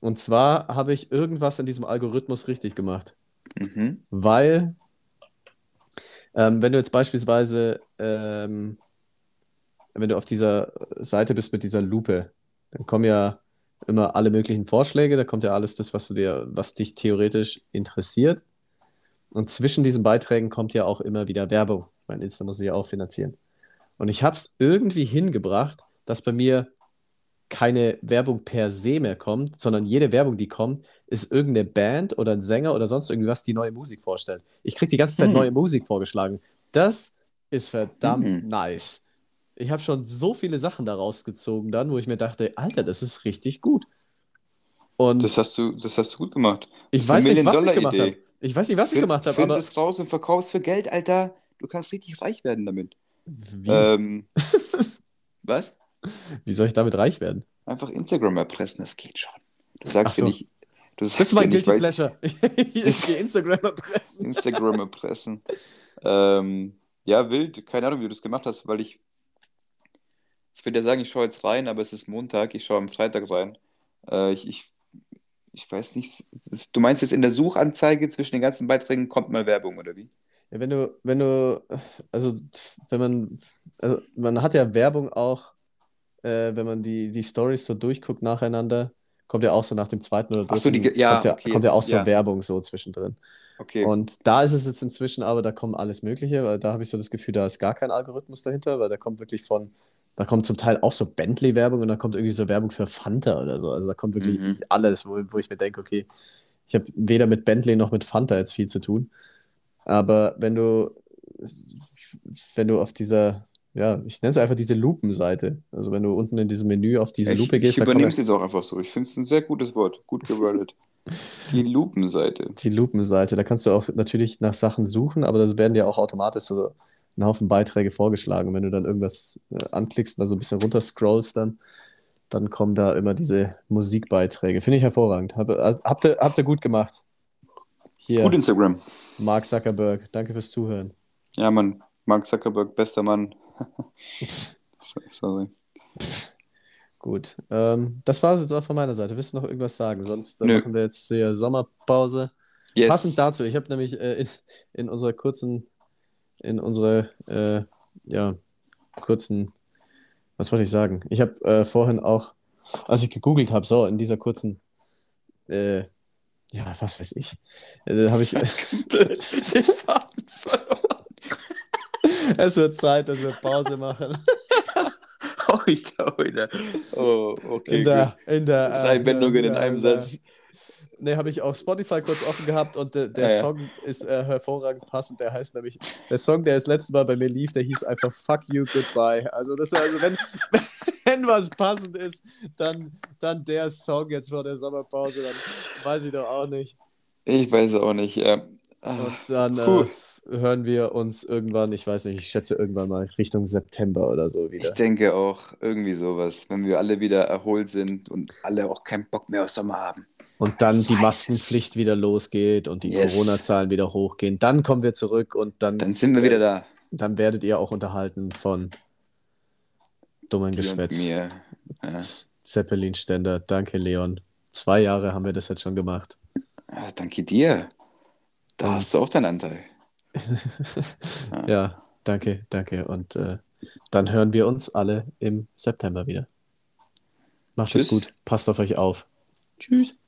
[SPEAKER 2] Und zwar habe ich irgendwas in diesem Algorithmus richtig gemacht.
[SPEAKER 1] Mhm.
[SPEAKER 2] Weil, ähm, wenn du jetzt beispielsweise, ähm, wenn du auf dieser Seite bist mit dieser Lupe, dann kommen ja immer alle möglichen Vorschläge, da kommt ja alles das, was du dir, was dich theoretisch interessiert. Und zwischen diesen Beiträgen kommt ja auch immer wieder Werbung. Ich meine, Insta muss sich ja auch finanzieren. Und ich habe es irgendwie hingebracht, dass bei mir keine Werbung per se mehr kommt, sondern jede Werbung, die kommt, ist irgendeine Band oder ein Sänger oder sonst irgendwas, die neue Musik vorstellt. Ich kriege die ganze Zeit
[SPEAKER 1] Hm.
[SPEAKER 2] neue Musik vorgeschlagen. Das ist verdammt
[SPEAKER 1] Mhm.
[SPEAKER 2] nice. Ich habe schon so viele Sachen daraus gezogen dann, wo ich mir dachte, Alter, das ist richtig gut. Und
[SPEAKER 1] Das hast du, das hast du gut gemacht.
[SPEAKER 2] ich
[SPEAKER 1] das
[SPEAKER 2] weiß nicht, was ich gemacht habe. Ich weiß nicht, was ich gemacht habe,
[SPEAKER 1] find
[SPEAKER 2] aber
[SPEAKER 1] es raus und verkaufst für Geld, Alter. Du kannst richtig reich werden damit.
[SPEAKER 2] wie,
[SPEAKER 1] Ähm, was?
[SPEAKER 2] wie soll ich damit reich werden?
[SPEAKER 1] Einfach Instagram erpressen, das geht schon. Du sagst
[SPEAKER 2] so.
[SPEAKER 1] ja nicht. Du sagst
[SPEAKER 2] Das ist mein Guilty Pleasure. Hier ist die Instagram-Adressen.
[SPEAKER 1] Instagram erpressen. ähm, ja, wild. Keine Ahnung, wie du das gemacht hast, weil ich. Ich würde ja sagen, ich schaue jetzt rein, aber es ist Montag, ich schaue am Freitag rein. Äh, ich, ich, ich weiß nicht. Das, du meinst jetzt in der Suchanzeige zwischen den ganzen Beiträgen kommt mal Werbung, oder wie?
[SPEAKER 2] Ja, wenn du, wenn du, also wenn man, also man hat ja Werbung auch, äh, wenn man die, die Stories so durchguckt nacheinander, kommt ja auch so nach dem zweiten oder
[SPEAKER 1] Ach so, die
[SPEAKER 2] dritten,
[SPEAKER 1] ja,
[SPEAKER 2] kommt ja,
[SPEAKER 1] okay,
[SPEAKER 2] kommt ja auch so
[SPEAKER 1] ja.
[SPEAKER 2] Werbung so zwischendrin.
[SPEAKER 1] Okay.
[SPEAKER 2] Und da ist es jetzt inzwischen aber, da kommt alles Mögliche, weil da habe ich so das Gefühl, da ist gar kein Algorithmus dahinter, weil da kommt wirklich von, da kommt zum Teil auch so Bentley-Werbung und da kommt irgendwie so Werbung für Fanta oder so. Also da kommt wirklich
[SPEAKER 1] Mhm.
[SPEAKER 2] alles, wo, wo ich mir denke, okay, ich habe weder mit Bentley noch mit Fanta jetzt viel zu tun. Aber wenn du, wenn du auf dieser, ja, ich nenne es einfach diese Lupenseite, also wenn du unten in diesem Menü auf diese
[SPEAKER 1] ich,
[SPEAKER 2] Lupe
[SPEAKER 1] ich
[SPEAKER 2] gehst, kommen
[SPEAKER 1] übernehme es jetzt auch einfach so. Ich finde es ein sehr gutes Wort. Gut gewordet. Die Lupenseite.
[SPEAKER 2] die Lupenseite, da kannst du auch natürlich nach Sachen suchen, aber das werden dir auch automatisch so ein Haufen Beiträge vorgeschlagen. Und wenn du dann irgendwas äh, anklickst und da so ein bisschen runter scrollst, dann, dann kommen da immer diese Musikbeiträge. Finde ich hervorragend. Hab, äh, habt, ihr, habt ihr gut gemacht. Hier,
[SPEAKER 1] Gut Instagram.
[SPEAKER 2] Mark Zuckerberg, danke fürs Zuhören.
[SPEAKER 1] Ja, Mann. Mark Zuckerberg, bester Mann. Sorry.
[SPEAKER 2] Gut, ähm, das war es jetzt auch von meiner Seite. Willst du noch irgendwas sagen? Sonst äh, machen wir jetzt hier Sommerpause.
[SPEAKER 1] Yes.
[SPEAKER 2] Passend dazu, ich habe nämlich äh, in, in unserer kurzen, in unserer, äh, ja, kurzen, was wollte ich sagen? Ich habe äh, vorhin auch, als ich gegoogelt habe, so in dieser kurzen, äh, ja, was weiß ich, äh, habe ich den Faden verloren. Es wird Zeit, dass wir Pause machen.
[SPEAKER 1] Oh, ich glaube, wieder. Oh, okay.
[SPEAKER 2] in der, in der,
[SPEAKER 1] Drei
[SPEAKER 2] äh,
[SPEAKER 1] Wendungen in einem Satz.
[SPEAKER 2] Ne, habe ich auf Spotify kurz offen gehabt und der, der
[SPEAKER 1] Ah, ja.
[SPEAKER 2] Song ist äh, hervorragend passend. Der heißt nämlich, der Song, der das letzte Mal bei mir lief, der hieß einfach Fuck You Goodbye. Also, das, also wenn, wenn was passend ist, dann, dann der Song jetzt vor der Sommerpause, dann weiß ich doch auch nicht.
[SPEAKER 1] Ich weiß auch nicht. Ja. Ah,
[SPEAKER 2] Und dann
[SPEAKER 1] Puh.
[SPEAKER 2] äh, hören wir uns irgendwann, ich weiß nicht, ich schätze irgendwann mal Richtung September oder so
[SPEAKER 1] Ich
[SPEAKER 2] wieder.
[SPEAKER 1] denke auch irgendwie sowas, wenn wir alle wieder erholt sind und alle auch keinen Bock mehr auf Sommer haben.
[SPEAKER 2] Und dann die Maskenpflicht wieder losgeht und die
[SPEAKER 1] Yes.
[SPEAKER 2] Corona-Zahlen wieder hochgehen. Dann kommen wir zurück und dann,
[SPEAKER 1] Dann sind wir wieder da.
[SPEAKER 2] dann werdet ihr auch unterhalten von dummen
[SPEAKER 1] und
[SPEAKER 2] Geschwätz.
[SPEAKER 1] Ja.
[SPEAKER 2] Zeppelin-Ständer. Danke, Leon. Zwei Jahre haben wir das jetzt schon gemacht.
[SPEAKER 1] Ja, danke dir. Da
[SPEAKER 2] Und-
[SPEAKER 1] hast du auch deinen Anteil.
[SPEAKER 2] Ja, danke, danke. Und äh, dann hören wir uns alle im September wieder. Macht es
[SPEAKER 1] Tschüss.
[SPEAKER 2] gut. Passt auf euch auf. Tschüss.